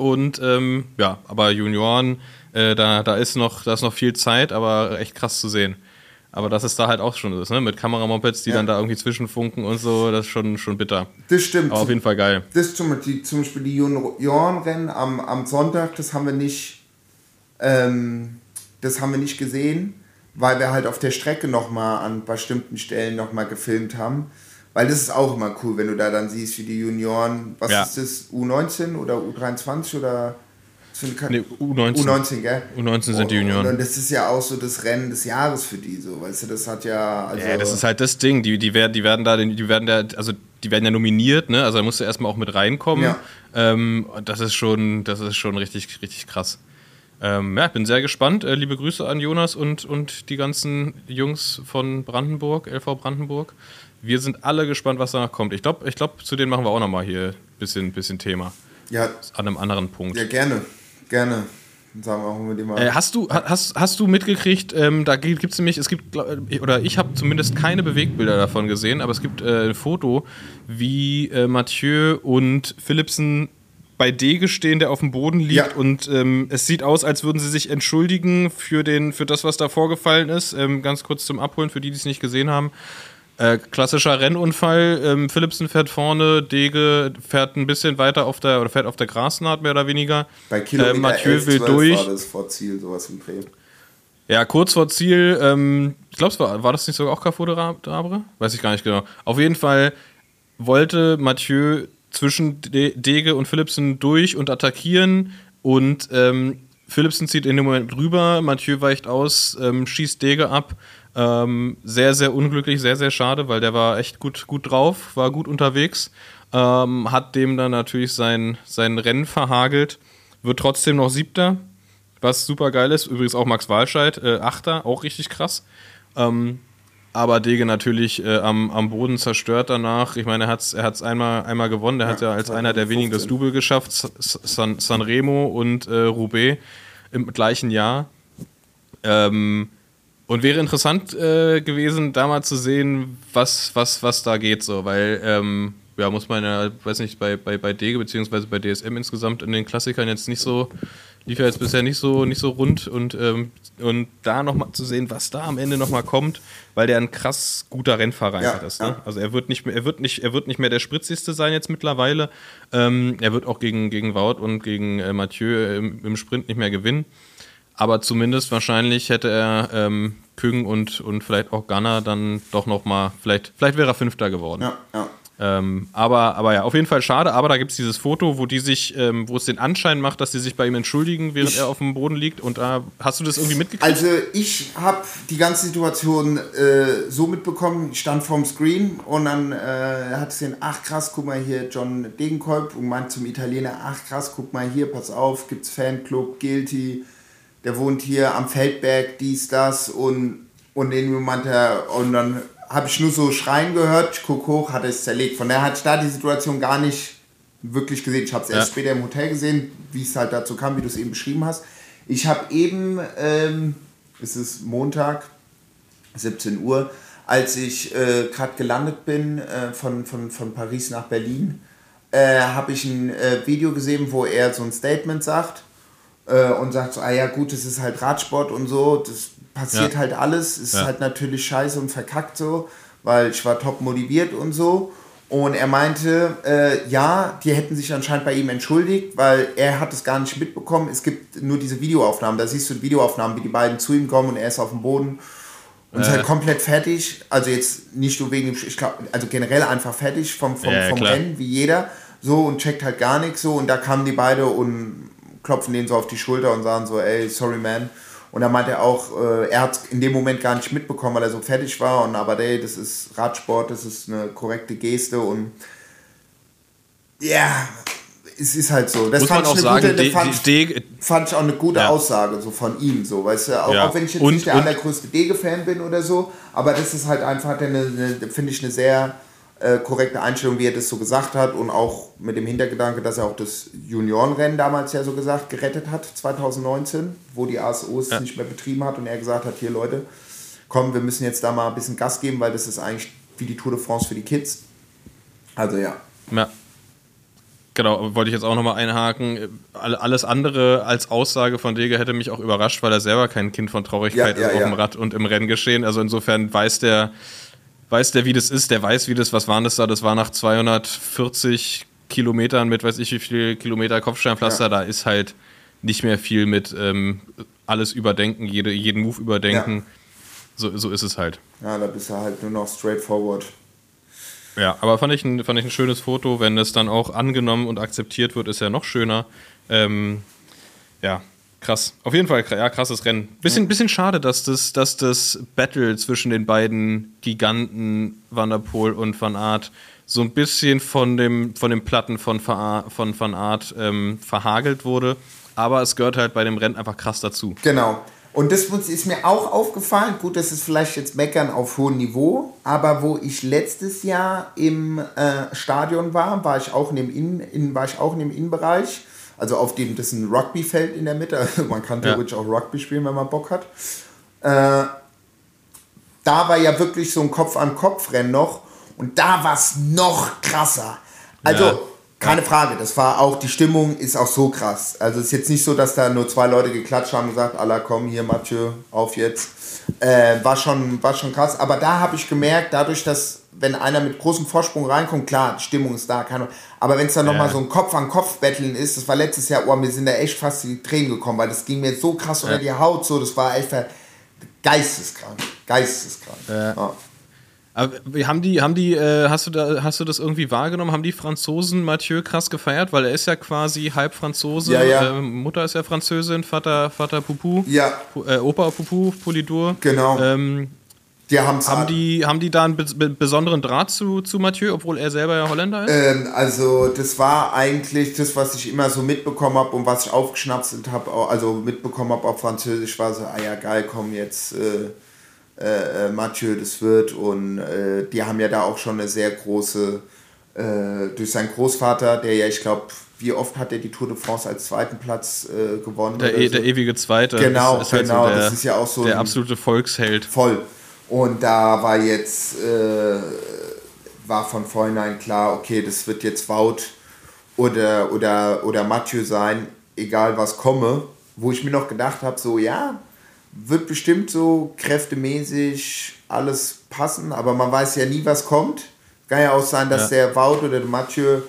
A: Und ähm, ja, aber Junioren, äh, da, da, ist noch, da ist noch viel Zeit, aber echt krass zu sehen. Aber dass es da halt auch schon ist, ne? Mit Kameramopeds, die
B: Ja.
A: dann da irgendwie zwischenfunken und so, das ist schon, schon bitter.
B: das stimmt.
A: Aber auf jeden Fall geil.
B: das zum, die, zum Beispiel die Juniorenrennen am, am Sonntag, das haben wir nicht, ähm, das haben wir nicht gesehen, weil wir halt auf der Strecke nochmal an bestimmten Stellen nochmal gefilmt haben. Weil das ist auch immer cool, wenn du da dann siehst, wie die Junioren, was
A: Ja.
B: ist das, U19 oder U23 oder
A: Nee, U19.
B: U19, gell?
A: U19 sind die Junioren.
B: Und das ist ja auch so das Rennen des Jahres für die, so, weißt du, das hat ja, also...
A: Ja, das ist halt das Ding. Die, die, werden, die werden da, die werden da, also die werden ja nominiert, ne? Also da musst du erstmal auch mit reinkommen.
B: Ja.
A: Ähm, das ist schon, das ist schon richtig, richtig krass. Ähm, ja, ich bin sehr gespannt. Äh, liebe Grüße an Jonas und, und die ganzen Jungs von Brandenburg, LV Brandenburg. Wir sind alle gespannt, was danach kommt. Ich glaube, ich glaub, zu denen machen wir auch nochmal hier ein bisschen, bisschen Thema.
B: Ja,
A: An einem anderen Punkt.
B: ja gerne. Gerne. Sagen wir auch mit dem.
A: Äh, hast, du, ha- hast, hast du mitgekriegt, ähm, da gibt es nämlich, es gibt, äh, oder ich habe zumindest keine Bewegbilder davon gesehen, aber es gibt äh, ein Foto, wie äh, Mathieu und Philipsen bei Dege stehen, der auf dem Boden liegt
B: Ja.
A: und ähm, es sieht aus, als würden sie sich entschuldigen für, den, für das, was da vorgefallen ist. Ähm, ganz kurz zum Abholen, für die, die es nicht gesehen haben. Äh, klassischer Rennunfall. Ähm, Philipsen fährt vorne, Dege fährt ein bisschen weiter auf der oder fährt auf der Grasnaht mehr oder weniger.
B: Bei Kilometer
A: äh, Mathieu
B: 11,
A: will
B: 12
A: durch.
B: war das vor Ziel, sowas im Dreh.
A: Ja, kurz vor Ziel, ähm, ich glaube, war, war das nicht sogar auch Carrefour de Ra- d'Abre? Weiß ich gar nicht genau. Auf jeden Fall wollte Mathieu zwischen De Dege und Philipsen durch und attackieren und ähm, Philipsen zieht in dem Moment rüber, Mathieu weicht aus, ähm, schießt Dege ab. Ähm, sehr, sehr unglücklich, sehr, sehr schade, weil der war echt gut, gut drauf, war gut unterwegs. Ähm, hat dem dann natürlich sein, sein Rennen verhagelt, wird trotzdem noch Siebter, was super geil ist. Übrigens auch Max Walscheid, äh, Achter, auch richtig krass. Ähm, aber Dege natürlich äh, am, am Boden zerstört danach. Ich meine, er hat es er hat's einmal, einmal gewonnen. Der hat ja als einer der wenigen das
B: 2015.
A: Double geschafft. San, Sanremo und äh, Roubaix im gleichen Jahr. Ähm, und wäre interessant äh, gewesen, da mal zu sehen, was, was, was da geht, so, weil, ähm, ja, muss man ja, weiß nicht, bei, bei, bei Dege beziehungsweise bei DSM insgesamt in den Klassikern jetzt nicht so, lief ja jetzt bisher nicht so, nicht so rund und, ähm, und da nochmal zu sehen, was da am Ende nochmal kommt, weil der ein krass guter Rennfahrer
B: Ja,
A: einfach ist. Ne?
B: ja.
A: Also er wird nicht mehr, er wird nicht, er wird nicht mehr der spritzigste sein jetzt mittlerweile. Ähm, er wird auch gegen, gegen Wout und gegen äh, Mathieu im, im Sprint nicht mehr gewinnen. Aber zumindest wahrscheinlich hätte er ähm, Küng und, und vielleicht auch Gunner dann doch noch mal, vielleicht, vielleicht wäre er Fünfter geworden.
B: Ja, ja.
A: Ähm, aber, aber ja, auf jeden Fall schade. Aber da gibt es dieses Foto, wo die sich, ähm, wo es den Anschein macht, dass sie sich bei ihm entschuldigen, während
B: Ich-
A: er auf dem Boden liegt. Und da hast du das irgendwie mitgekriegt?
B: Also ich habe die ganze Situation äh, so mitbekommen, ich stand vorm Screen und dann äh, hat es den, ach krass, guck mal hier, John Degenkolb und meint zum Italiener, ach krass, guck mal hier, pass auf, gibt's Fanclub, Guilty, der wohnt hier am Feldberg, dies, das und, und irgendwie meinte er, und dann habe ich nur so Schreien gehört, ich guck hoch, hat es zerlegt. Von daher hatte ich da die Situation gar nicht wirklich gesehen. Ich habe es erst
A: Ja.
B: später im Hotel gesehen, wie es halt dazu kam, wie du es eben beschrieben hast. Ich habe eben, ähm, es ist Montag, 17 Uhr, als ich äh, gerade gelandet bin äh, von, von, von Paris nach Berlin, äh, habe ich ein äh, Video gesehen, wo er so ein Statement sagt äh, und sagt so, ah ja gut, es ist halt Radsport und so, das passiert
A: Ja.
B: halt alles, ist
A: Ja.
B: halt natürlich scheiße und verkackt so, weil ich war top motiviert und so. Und er meinte, äh, ja, die hätten sich anscheinend bei ihm entschuldigt, weil er hat es gar nicht mitbekommen. Es gibt nur diese Videoaufnahmen. Da siehst du die Videoaufnahmen, wie die beiden zu ihm kommen und er ist auf dem Boden und ist
A: Äh.
B: halt komplett fertig. Also jetzt nicht nur wegen dem, ich glaube, also generell einfach fertig vom, vom,
A: Ja, ja,
B: vom
A: klar.
B: Rennen, wie jeder. So und checkt halt gar nichts so. Und da kamen die beide und klopfen den so auf die Schulter und sagen so, ey, sorry man. Und dann meinte er auch, äh, er hat in dem Moment gar nicht mitbekommen, weil er so fertig war. Und aber ey, das ist Radsport, das ist eine korrekte Geste und ja, es ist halt so. Das
A: Muss man
B: fand
A: auch
B: ich eine
A: sagen,
B: gute,
A: De-
B: fand,
A: De-
B: fand ich auch eine gute
A: Ja.
B: Aussage so von ihm, so, weißt du, auch,
A: Ja.
B: auch wenn ich jetzt
A: Und-
B: nicht der allergrößte Dege-Fan bin oder so, aber das ist halt einfach, eine, eine finde ich, eine sehr äh, korrekte Einstellung, wie er das so gesagt hat und auch mit dem Hintergedanke, dass er auch das Juniorenrennen damals ja so gesagt gerettet hat, 2019, wo die ASO es
A: Ja.
B: nicht mehr betrieben hat und er gesagt hat, hier Leute, komm, wir müssen jetzt da mal ein bisschen Gas geben, weil das ist eigentlich wie die Tour de France für die Kids. Also ja.
A: Ja. Genau, wollte ich jetzt auch nochmal einhaken. All- Alles andere als Aussage von Dege hätte mich auch überrascht, weil er selber kein Kind von Traurigkeit
B: Ja, ja,
A: ist auf dem Rad und im Renngeschehen. Also insofern weiß der, weiß der, wie das ist, der weiß, wie das, was waren das da? Das war nach 240 Kilometern mit weiß ich wie viel Kilometer Kopfsteinpflaster,
B: Ja.
A: da ist halt nicht mehr viel mit ähm, alles überdenken, jede, jeden Move überdenken.
B: Ja.
A: So, so ist es halt.
B: Ja, da bist du halt nur noch straightforward.
A: Ja, aber fand ich, ein, fand ich ein schönes Foto. Wenn es dann auch angenommen und akzeptiert wird, ist ja noch schöner. Ähm, ja, krass. Auf jeden Fall, ja, krasses Rennen. Bisschen, bisschen schade, dass das, dass das Battle zwischen den beiden Giganten Van der Poel und Van Aert so ein bisschen von dem, von dem Platten von, Ver- von Van Art ähm, verhagelt wurde. Aber es gehört halt bei dem Rennen einfach krass dazu.
B: Genau. Und das ist mir auch aufgefallen. Gut, das ist vielleicht jetzt Meckern auf hohem Niveau, aber wo ich letztes Jahr im äh, Stadion war, war ich auch in dem Innen, in, war ich auch in dem Innenbereich. Also auf dem, das ist ein Rugbyfeld in der Mitte. Also man kann
A: Ja.
B: theoretisch auch Rugby spielen, wenn man Bock hat. Äh, da war ja wirklich so ein Kopf-an-Kopf-Rennen noch. Und da war es noch krasser. Also,
A: Ja.
B: keine Frage, das war auch, die Stimmung ist auch so krass. Also es ist jetzt nicht so, dass da nur zwei Leute geklatscht haben und gesagt, Allah komm hier, Mathieu, auf jetzt. Äh, war, schon, war schon krass. Aber da habe ich gemerkt, dadurch, dass wenn einer mit großem Vorsprung reinkommt, klar, die Stimmung ist da, keine Aber wenn es dann nochmal
A: Ja.
B: so ein Kopf-an-Kopf-Betteln ist, das war letztes Jahr, oh, mir sind da echt fast die Tränen gekommen, weil das ging mir so krass unter die Haut, so, das war echt geisteskrank. Geisteskrank. Ja.
A: Aber wie haben die, haben die, äh, hast du da, hast du das irgendwie wahrgenommen? Haben die Franzosen Mathieu krass gefeiert? Weil er ist ja quasi halb Franzose.
B: Ja, ja.
A: Ähm, Mutter ist ja Französin, Vater, Vater Pupu.
B: Ja.
A: Äh, Opa Pupu, Polidur.
B: Genau.
A: Ähm,
B: Die haben's
A: haben, die, haben die da einen be be besonderen Draht zu, zu Mathieu, obwohl er selber ja Holländer ist?
B: Ähm, also das war eigentlich das, was ich immer so mitbekommen habe und was ich aufgeschnapselt habe, also mitbekommen habe auf Französisch, war so, ah ja geil, komm jetzt äh, äh, äh, Mathieu, das wird und äh, die haben ja da auch schon eine sehr große, äh, durch seinen Großvater, der ja, ich glaube, wie oft hat er die Tour de France als zweiten Platz äh, gewonnen?
A: der, e
B: so?
A: der ewige Zweite.
B: Genau,
A: ist halt
B: genau,
A: so der,
B: das ist ja auch so
A: der absolute Volksheld.
B: Voll. Und da war jetzt, äh, war von vornherein klar, okay, das wird jetzt Wout oder, oder, oder Mathieu sein, egal was komme. Wo ich mir noch gedacht habe, so ja, wird bestimmt so kräftemäßig alles passen, aber man weiß ja nie, was kommt. Kann ja auch sein, dass
A: Ja.
B: der Wout oder der Mathieu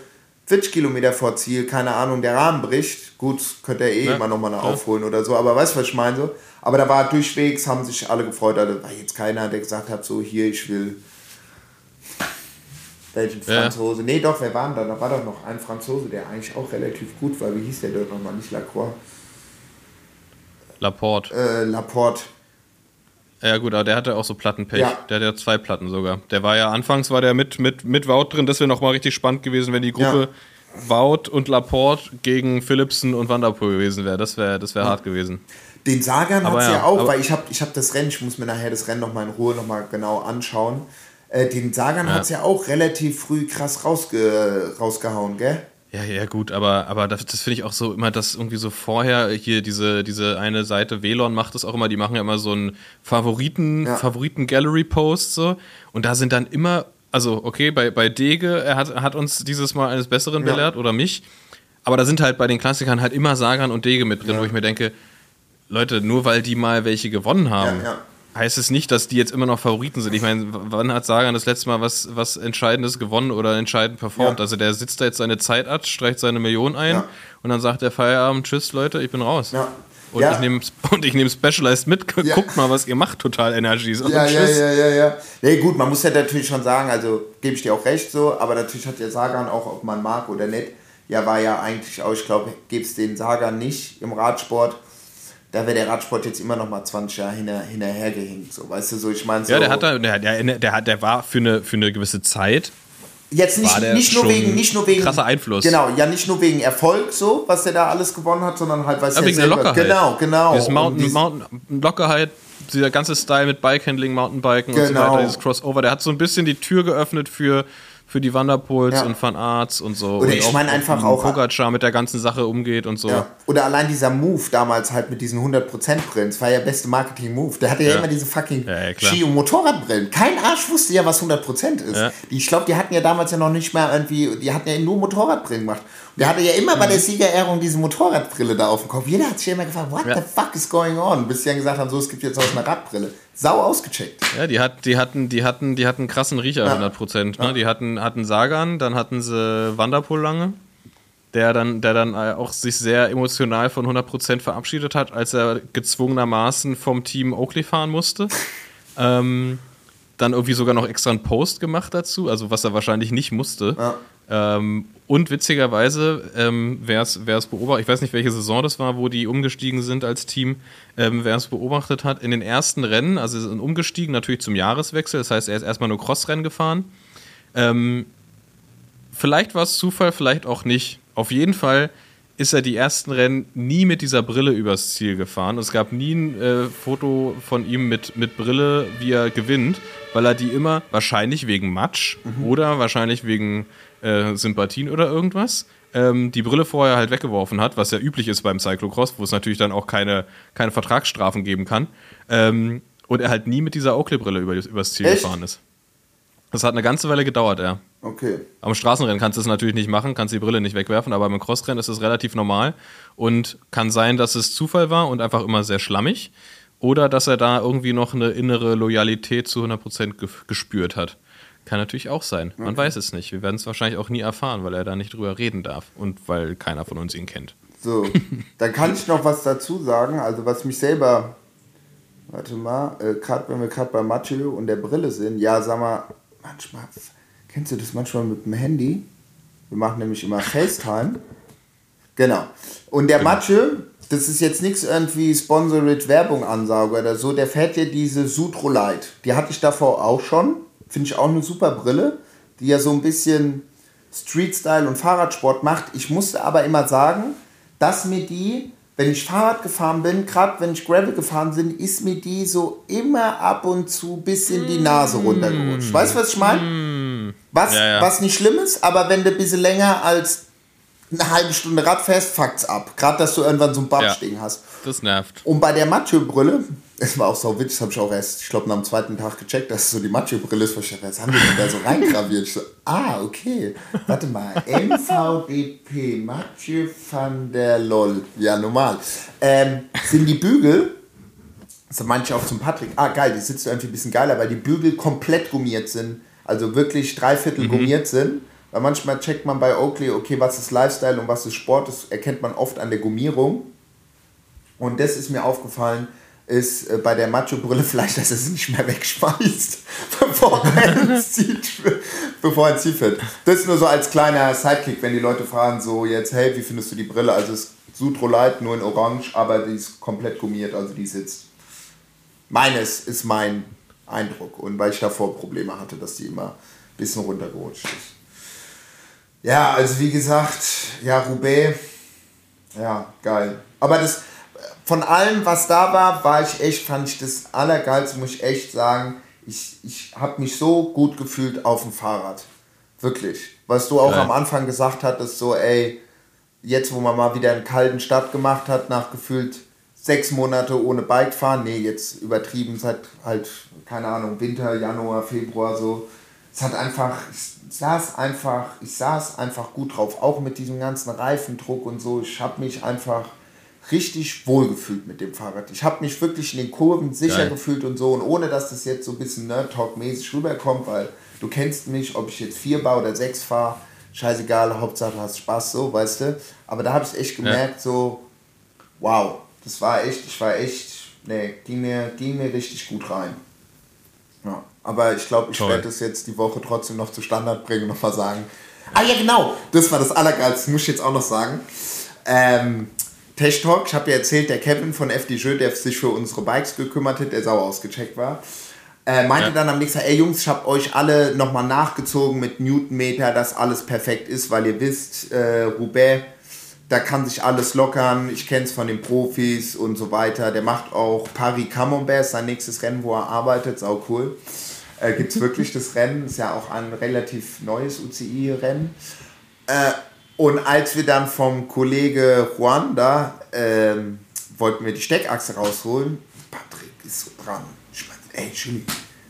B: 40 Kilometer vor Ziel, keine Ahnung, der Rahmen bricht. Gut, könnte er eh
A: Ja,
B: immer nochmal
A: ja.
B: aufholen oder so, aber weißt du, was ich meine? So? Aber da war durchwegs, haben sich alle gefreut, also war jetzt keiner, der gesagt hat, so hier, ich will welchen
A: Ja.
B: Franzose. Nee, doch, wer war denn da? Da war doch noch ein Franzose, der eigentlich auch relativ gut war. Wie hieß der dort nochmal? Nicht Lacroix.
A: Laporte.
B: Äh, Laporte.
A: Ja gut, aber der hatte auch so Plattenpech.
B: Ja.
A: Der hat ja zwei Platten sogar. Der war ja anfangs war der mit mit mit Wout drin. Das wäre noch mal richtig spannend gewesen, wenn die Gruppe Wout und Laporte gegen Philipsen und Van der Poel gewesen wäre. Das wäre das wäre hart gewesen.
B: Den Sagan hat es
A: ja,
B: ja, auch, weil ich habe ich hab das Rennen, ich muss mir nachher das Rennen nochmal in Ruhe nochmal genau anschauen. Äh, den Sagan
A: Ja.
B: hat es ja auch relativ früh krass rausge rausgehauen, gell?
A: Ja, ja, gut, aber, aber das, das finde ich auch so immer, dass irgendwie so vorher hier diese, diese eine Seite, Velon macht das auch immer, die machen ja immer so einen Favoriten,
B: Ja.
A: Favoriten-Gallery-Post so. Und da sind dann immer, also okay, bei, bei Dege, er hat, hat uns dieses Mal eines Besseren
B: Ja.
A: belehrt oder mich. Aber da sind halt bei den Klassikern halt immer Sagan und Dege mit drin, wo ich mir denke, Leute, nur weil die mal welche gewonnen haben,
B: Ja, ja.
A: Heißt es nicht, dass die jetzt immer noch Favoriten sind. Ich meine, wann hat Sagan das letzte Mal was, was Entscheidendes gewonnen oder entscheidend performt?
B: Ja.
A: Also der sitzt da jetzt seine Zeit ab, streicht seine Million ein
B: Ja.
A: und dann sagt der Feierabend, tschüss Leute, ich bin raus.
B: Ja.
A: Und,
B: Ja.
A: ich nehme und ich nehme Specialized mit, guckt mal, was ihr macht, total Energies. Und
B: Ja, ja, ja, ja, ja. Nee, gut, man muss ja natürlich schon sagen, also gebe ich dir auch recht so, aber natürlich hat der Sagan auch, ob man mag oder nicht, ja, war ja eigentlich auch, ich glaube, gäbe es den Sagan nicht im Radsport, da wäre der Radsport jetzt immer noch mal 20 Jahre hinter, hinterhergehinkt, so, weißt du, so, ich meine so.
A: Ja, der hat da, der, der, der, hat- der war für eine, für eine gewisse Zeit,
B: Jetzt nicht, nicht, nur wegen, nicht nur wegen.
A: krasser Einfluss.
B: Genau, ja, nicht nur wegen Erfolg, so, was der da alles gewonnen hat, sondern halt, weil
A: Ja, wegen der
B: selber-
A: Lockerheit.
B: Genau, genau.
A: Dieses Mountain,
B: dies-
A: Mountain, Lockerheit, dieser ganze Style mit Bikehandling, Mountainbiken und so
B: Genau.
A: weiter, dieses Crossover, der hat so ein bisschen die Tür geöffnet für, für die Wanderpols
B: Ja.
A: und Van Arts und so.
B: Oder
A: und
B: ich meine einfach auch-
A: Pogacar mit der ganzen Sache umgeht und so.
B: Ja. Oder allein dieser Move damals halt mit diesen 100%-Brillen, das war ja beste Marketing-Move. Der hatte ja,
A: Ja.
B: immer diese fucking. Ski- und Motorradbrillen. Kein Arsch wusste ja, was 100% ist. Ich glaube, die hatten ja damals ja noch nicht mehr irgendwie, die hatten ja nur Motorradbrillen gemacht. Der hatte ja immer bei der Siegerehrung diese Motorradbrille da auf dem Kopf. Jeder hat sich ja immer gefragt, what
A: Ja.
B: the fuck is going on? Bis sie dann gesagt haben, so, es gibt jetzt auch eine Radbrille. Sau ausgecheckt.
A: Ja, die, hat, die, hatten, die, hatten, die hatten einen krassen Riecher, 100 Prozent. Ne? Die hatten, hatten Sagan, dann hatten sie Wanderpool lange, der dann, der dann äh, auch sich sehr emotional von 100 Prozent verabschiedet hat, als er gezwungenermaßen vom Team Oakley fahren musste. ähm, dann irgendwie sogar noch extra einen Post gemacht dazu, also was er wahrscheinlich nicht musste.
B: Ja.
A: Ähm, und witzigerweise, ähm, wer es beobachtet, ich weiß nicht, welche Saison das war, wo die umgestiegen sind als Team, ähm, wer es beobachtet hat, in den ersten Rennen, also sie sind umgestiegen natürlich zum Jahreswechsel, das heißt, er ist erstmal nur Crossrennen gefahren. Ähm, vielleicht war es Zufall, vielleicht auch nicht. Auf jeden Fall ist er die ersten Rennen nie mit dieser Brille übers Ziel gefahren. Es gab nie ein äh, Foto von ihm mit, mit Brille, wie er gewinnt, weil er die immer, wahrscheinlich wegen Matsch oder wahrscheinlich wegen äh, Sympathien oder irgendwas, ähm, die Brille vorher halt weggeworfen hat, was ja üblich ist beim Cyclocross, wo es natürlich dann auch keine, keine Vertragsstrafen geben kann. Ähm, und er halt nie mit dieser Oakley-Brille über, übers Ziel
B: Echt?
A: gefahren ist. Das hat eine ganze Weile gedauert, ja.
B: Okay.
A: Am Straßenrennen kannst du es natürlich nicht machen, kannst die Brille nicht wegwerfen, aber beim Crossrennen ist es relativ normal und kann sein, dass es Zufall war und einfach immer sehr schlammig oder dass er da irgendwie noch eine innere Loyalität zu 100% ge gespürt hat. Kann natürlich auch sein. Man weiß es nicht. Wir werden es wahrscheinlich auch nie erfahren, weil er da nicht drüber reden darf und weil keiner von uns ihn kennt.
B: So, dann kann ich noch was dazu sagen. Also was mich selber, warte mal, äh, gerade wenn wir gerade bei Mathieu und der Brille sind, ja, sag mal, manchmal, kennst du das manchmal mit dem Handy? Wir machen nämlich immer FaceTime. Genau. Und der Mathieu, das ist jetzt nichts irgendwie Sponsored Werbung Ansage oder so, der fährt ja diese Sutro Light. Die hatte ich davor auch schon. Finde ich auch eine super Brille, die ja so ein bisschen Street-Style und Fahrradsport macht. Ich musste aber immer sagen, dass mir die, wenn ich Fahrrad gefahren bin, gerade wenn ich Gravel gefahren bin, ist mir die so immer ab und zu bisschen die Nase runtergerutscht. Weißt du, was ich meine? Was,
A: Ja, ja.
B: was nicht schlimm ist, aber wenn du ein bisschen länger als eine halbe Stunde Rad fährst, fuckt's ab. Gerade, dass du irgendwann so ein Babstehen hast.
A: Das nervt.
B: Und bei der Mathieu-Brille, es war auch so witzig, das habe ich auch erst, ich glaube, nach dem zweiten Tag gecheckt, dass es so die Mathieu-Brille ist. wo ich dachte, Was haben die da so reingraviert? Ich so, ah, okay. Warte mal. MVDP, Mathieu van der Lol. Ja, normal. Ähm, sind die Bügel, das meinte ich auch zum Patrick, ah, geil, die sitzt irgendwie ein bisschen geiler, weil die Bügel komplett gummiert sind. Also wirklich dreiviertel gummiert sind. Weil manchmal checkt man bei Oakley, okay, was ist Lifestyle und was ist Sport, das erkennt man oft an der Gummierung. Und das ist mir aufgefallen, ist äh, bei der Macho-Brille vielleicht, dass er sie nicht mehr wegschmeißt, bevor er ins Ziel, bevor er ins Ziel fährt. Das ist nur so als kleiner Sidekick, wenn die Leute fragen, so jetzt, hey, wie findest du die Brille? Also es ist Sutro Light, nur in Orange, aber die ist komplett gummiert, also die sitzt. Meines ist mein Eindruck. Und weil ich davor Probleme hatte, dass die immer ein bisschen runtergerutscht ist. Ja, also wie gesagt, ja, Roubaix, ja, geil. Aber das, von allem, was da war, war ich echt, fand ich das Allergeilste, muss ich echt sagen. Ich, ich habe mich so gut gefühlt auf dem Fahrrad. Wirklich. Was du auch
A: Geil.
B: am Anfang gesagt hattest, so, ey, jetzt wo man mal wieder einen kalten Start gemacht hat, nach gefühlt sechs Monate ohne Bike fahren, nee, jetzt übertrieben, seit halt, keine Ahnung, Winter, Januar, Februar so. Es hat einfach, ich saß einfach, ich saß einfach gut drauf, auch mit diesem ganzen Reifendruck und so. Ich habe mich einfach richtig wohl gefühlt mit dem Fahrrad. Ich habe mich wirklich in den Kurven sicher
A: Geil.
B: gefühlt und so. Und ohne dass das jetzt so ein bisschen Nerd-Talk-mäßig rüberkommt, weil du kennst mich, ob ich jetzt vier baue oder sechs fahre, scheißegal, Hauptsache du hast Spaß, so, weißt du. Aber da habe ich echt gemerkt, so, wow, das war echt, ich war echt, nee, ging mir, ging mir richtig gut rein. Ja, aber ich glaube, ich werde das jetzt die Woche trotzdem noch zu Standard bringen und nochmal sagen. Ah ja, genau, das war das Allergeilste, muss ich jetzt auch noch sagen. Ähm, Tech Talk, ich habe ja erzählt, der Kevin von FDJ, der sich für unsere Bikes gekümmert hat, der sauer ausgecheckt war, äh, meinte
A: Ja.
B: dann am nächsten Tag, ey Jungs, ich habe euch alle nochmal nachgezogen mit Newtonmeter, dass alles perfekt ist, weil ihr wisst, äh, Roubaix, da kann sich alles lockern. Ich kenne es von den Profis und so weiter. Der macht auch Paris Camembert, sein nächstes Rennen, wo er arbeitet, sau cool. Äh, Gibt es wirklich das Rennen, ist ja auch ein relativ neues UCI-Rennen. Äh, und als wir dann vom Kollege Juan da ähm, wollten wir die Steckachse rausholen, Patrick ist so dran. Ich meine, ey, Jimmy,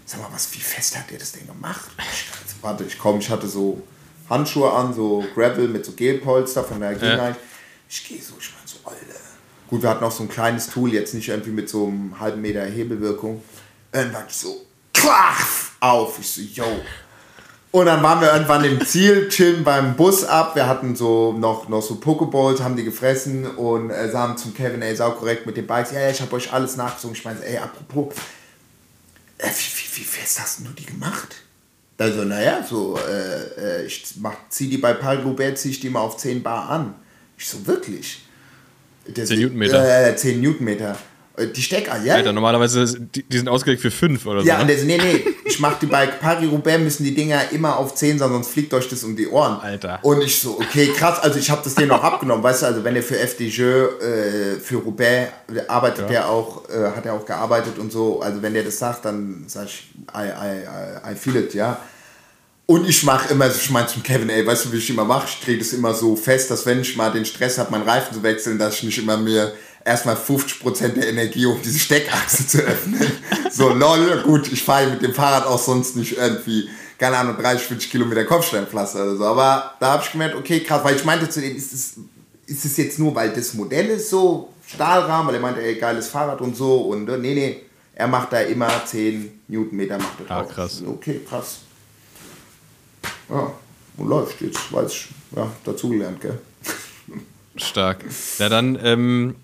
B: sag mal, was, wie fest hat der das denn gemacht? Ich, also, warte, ich komm, ich hatte so Handschuhe an, so Gravel mit so Gelpolster von der Gegner. Ich gehe so, ich meine so, Alter. Gut, wir hatten auch so ein kleines Tool, jetzt nicht irgendwie mit so einem halben Meter Hebelwirkung. Irgendwann so, klaff, auf. Ich so, yo. Und dann waren wir irgendwann im Ziel, chillen beim Bus ab. Wir hatten so noch, noch so Pokeballs, haben die gefressen und äh, sagen zum Kevin, ey, sau korrekt mit den Bikes. Ja, ja, ich habe euch alles nachgezogen. Ich meine, ey, apropos, äh, wie, wie, wie fest hast denn du die gemacht? Also, naja, so, äh, äh, ich mach, zieh die bei Paul Roubaix, zieh ich die mal auf 10 Bar an. Ich so, wirklich? Der
A: 10 Newtonmeter.
B: Äh, 10 Newtonmeter. Äh, Die Stecker, ja?
A: Alter, normalerweise, die, die sind ausgelegt für fünf oder
B: Ja,
A: so.
B: und
A: ne?
B: das, nee, nee, ich mach die bei Paris-Roubaix müssen die Dinger immer auf 10 sein, sonst fliegt euch das um die Ohren.
A: Alter.
B: Und ich so, okay, krass, also ich habe das denen auch abgenommen, weißt du, also wenn er für FDJ, äh, für Roubaix arbeitet der auch, äh, hat er auch gearbeitet und so, also wenn der das sagt, dann sag ich, I, I, I, I feel it, ja. Und ich mache immer, ich meine zum Kevin, ey, weißt du, wie ich immer mache? Ich drehe das immer so fest, dass wenn ich mal den Stress habe, meinen Reifen zu wechseln, dass ich nicht immer mir erstmal 50% der Energie, um diese Steckachse zu öffnen. So, lol, gut, ich fahre mit dem Fahrrad auch sonst nicht irgendwie, keine Ahnung, 30, 40 Kilometer Kopfsteinpflaster oder so. Aber da habe ich gemerkt, okay, krass, weil ich meinte zu dem, ist es, ist es jetzt nur, weil das Modell ist so, Stahlrahmen, weil er meinte, ey, geiles Fahrrad und so. Und äh, nee, nee, er macht da immer 10 Newtonmeter, macht er
A: Ah,
B: drauf.
A: krass.
B: Okay, krass. Ja, und läuft jetzt, weiß ich, ja, dazugelernt, gell?
A: Stark. Ja, dann ähm,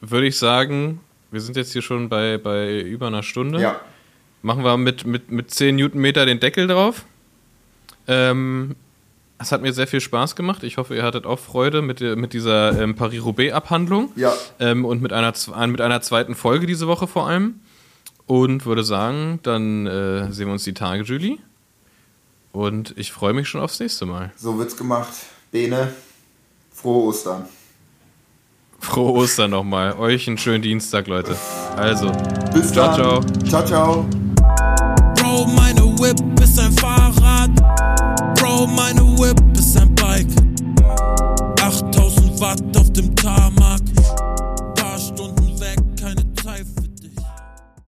A: würde ich sagen, wir sind jetzt hier schon bei, bei über einer Stunde.
B: Ja.
A: Machen wir mit, mit, mit 10 Newtonmeter den Deckel drauf. Ähm, es hat mir sehr viel Spaß gemacht. Ich hoffe, ihr hattet auch Freude mit, mit dieser ähm, Paris-Roubaix-Abhandlung.
B: Ja.
A: Ähm, und mit einer, mit einer zweiten Folge diese Woche vor allem. Und würde sagen, dann äh, sehen wir uns die Tage, Julie. Und ich freue mich schon aufs nächste Mal.
B: So wird's gemacht. Bene, frohe Ostern.
A: Frohe Ostern nochmal. Euch einen schönen Dienstag, Leute. Also,
B: bis
A: ciao,
B: dann. Ciao, ciao. ciao.
C: Bro, meine Whip ist ein Fahrrad. Bro, meine Whip ist ein Bike. 8000 Watt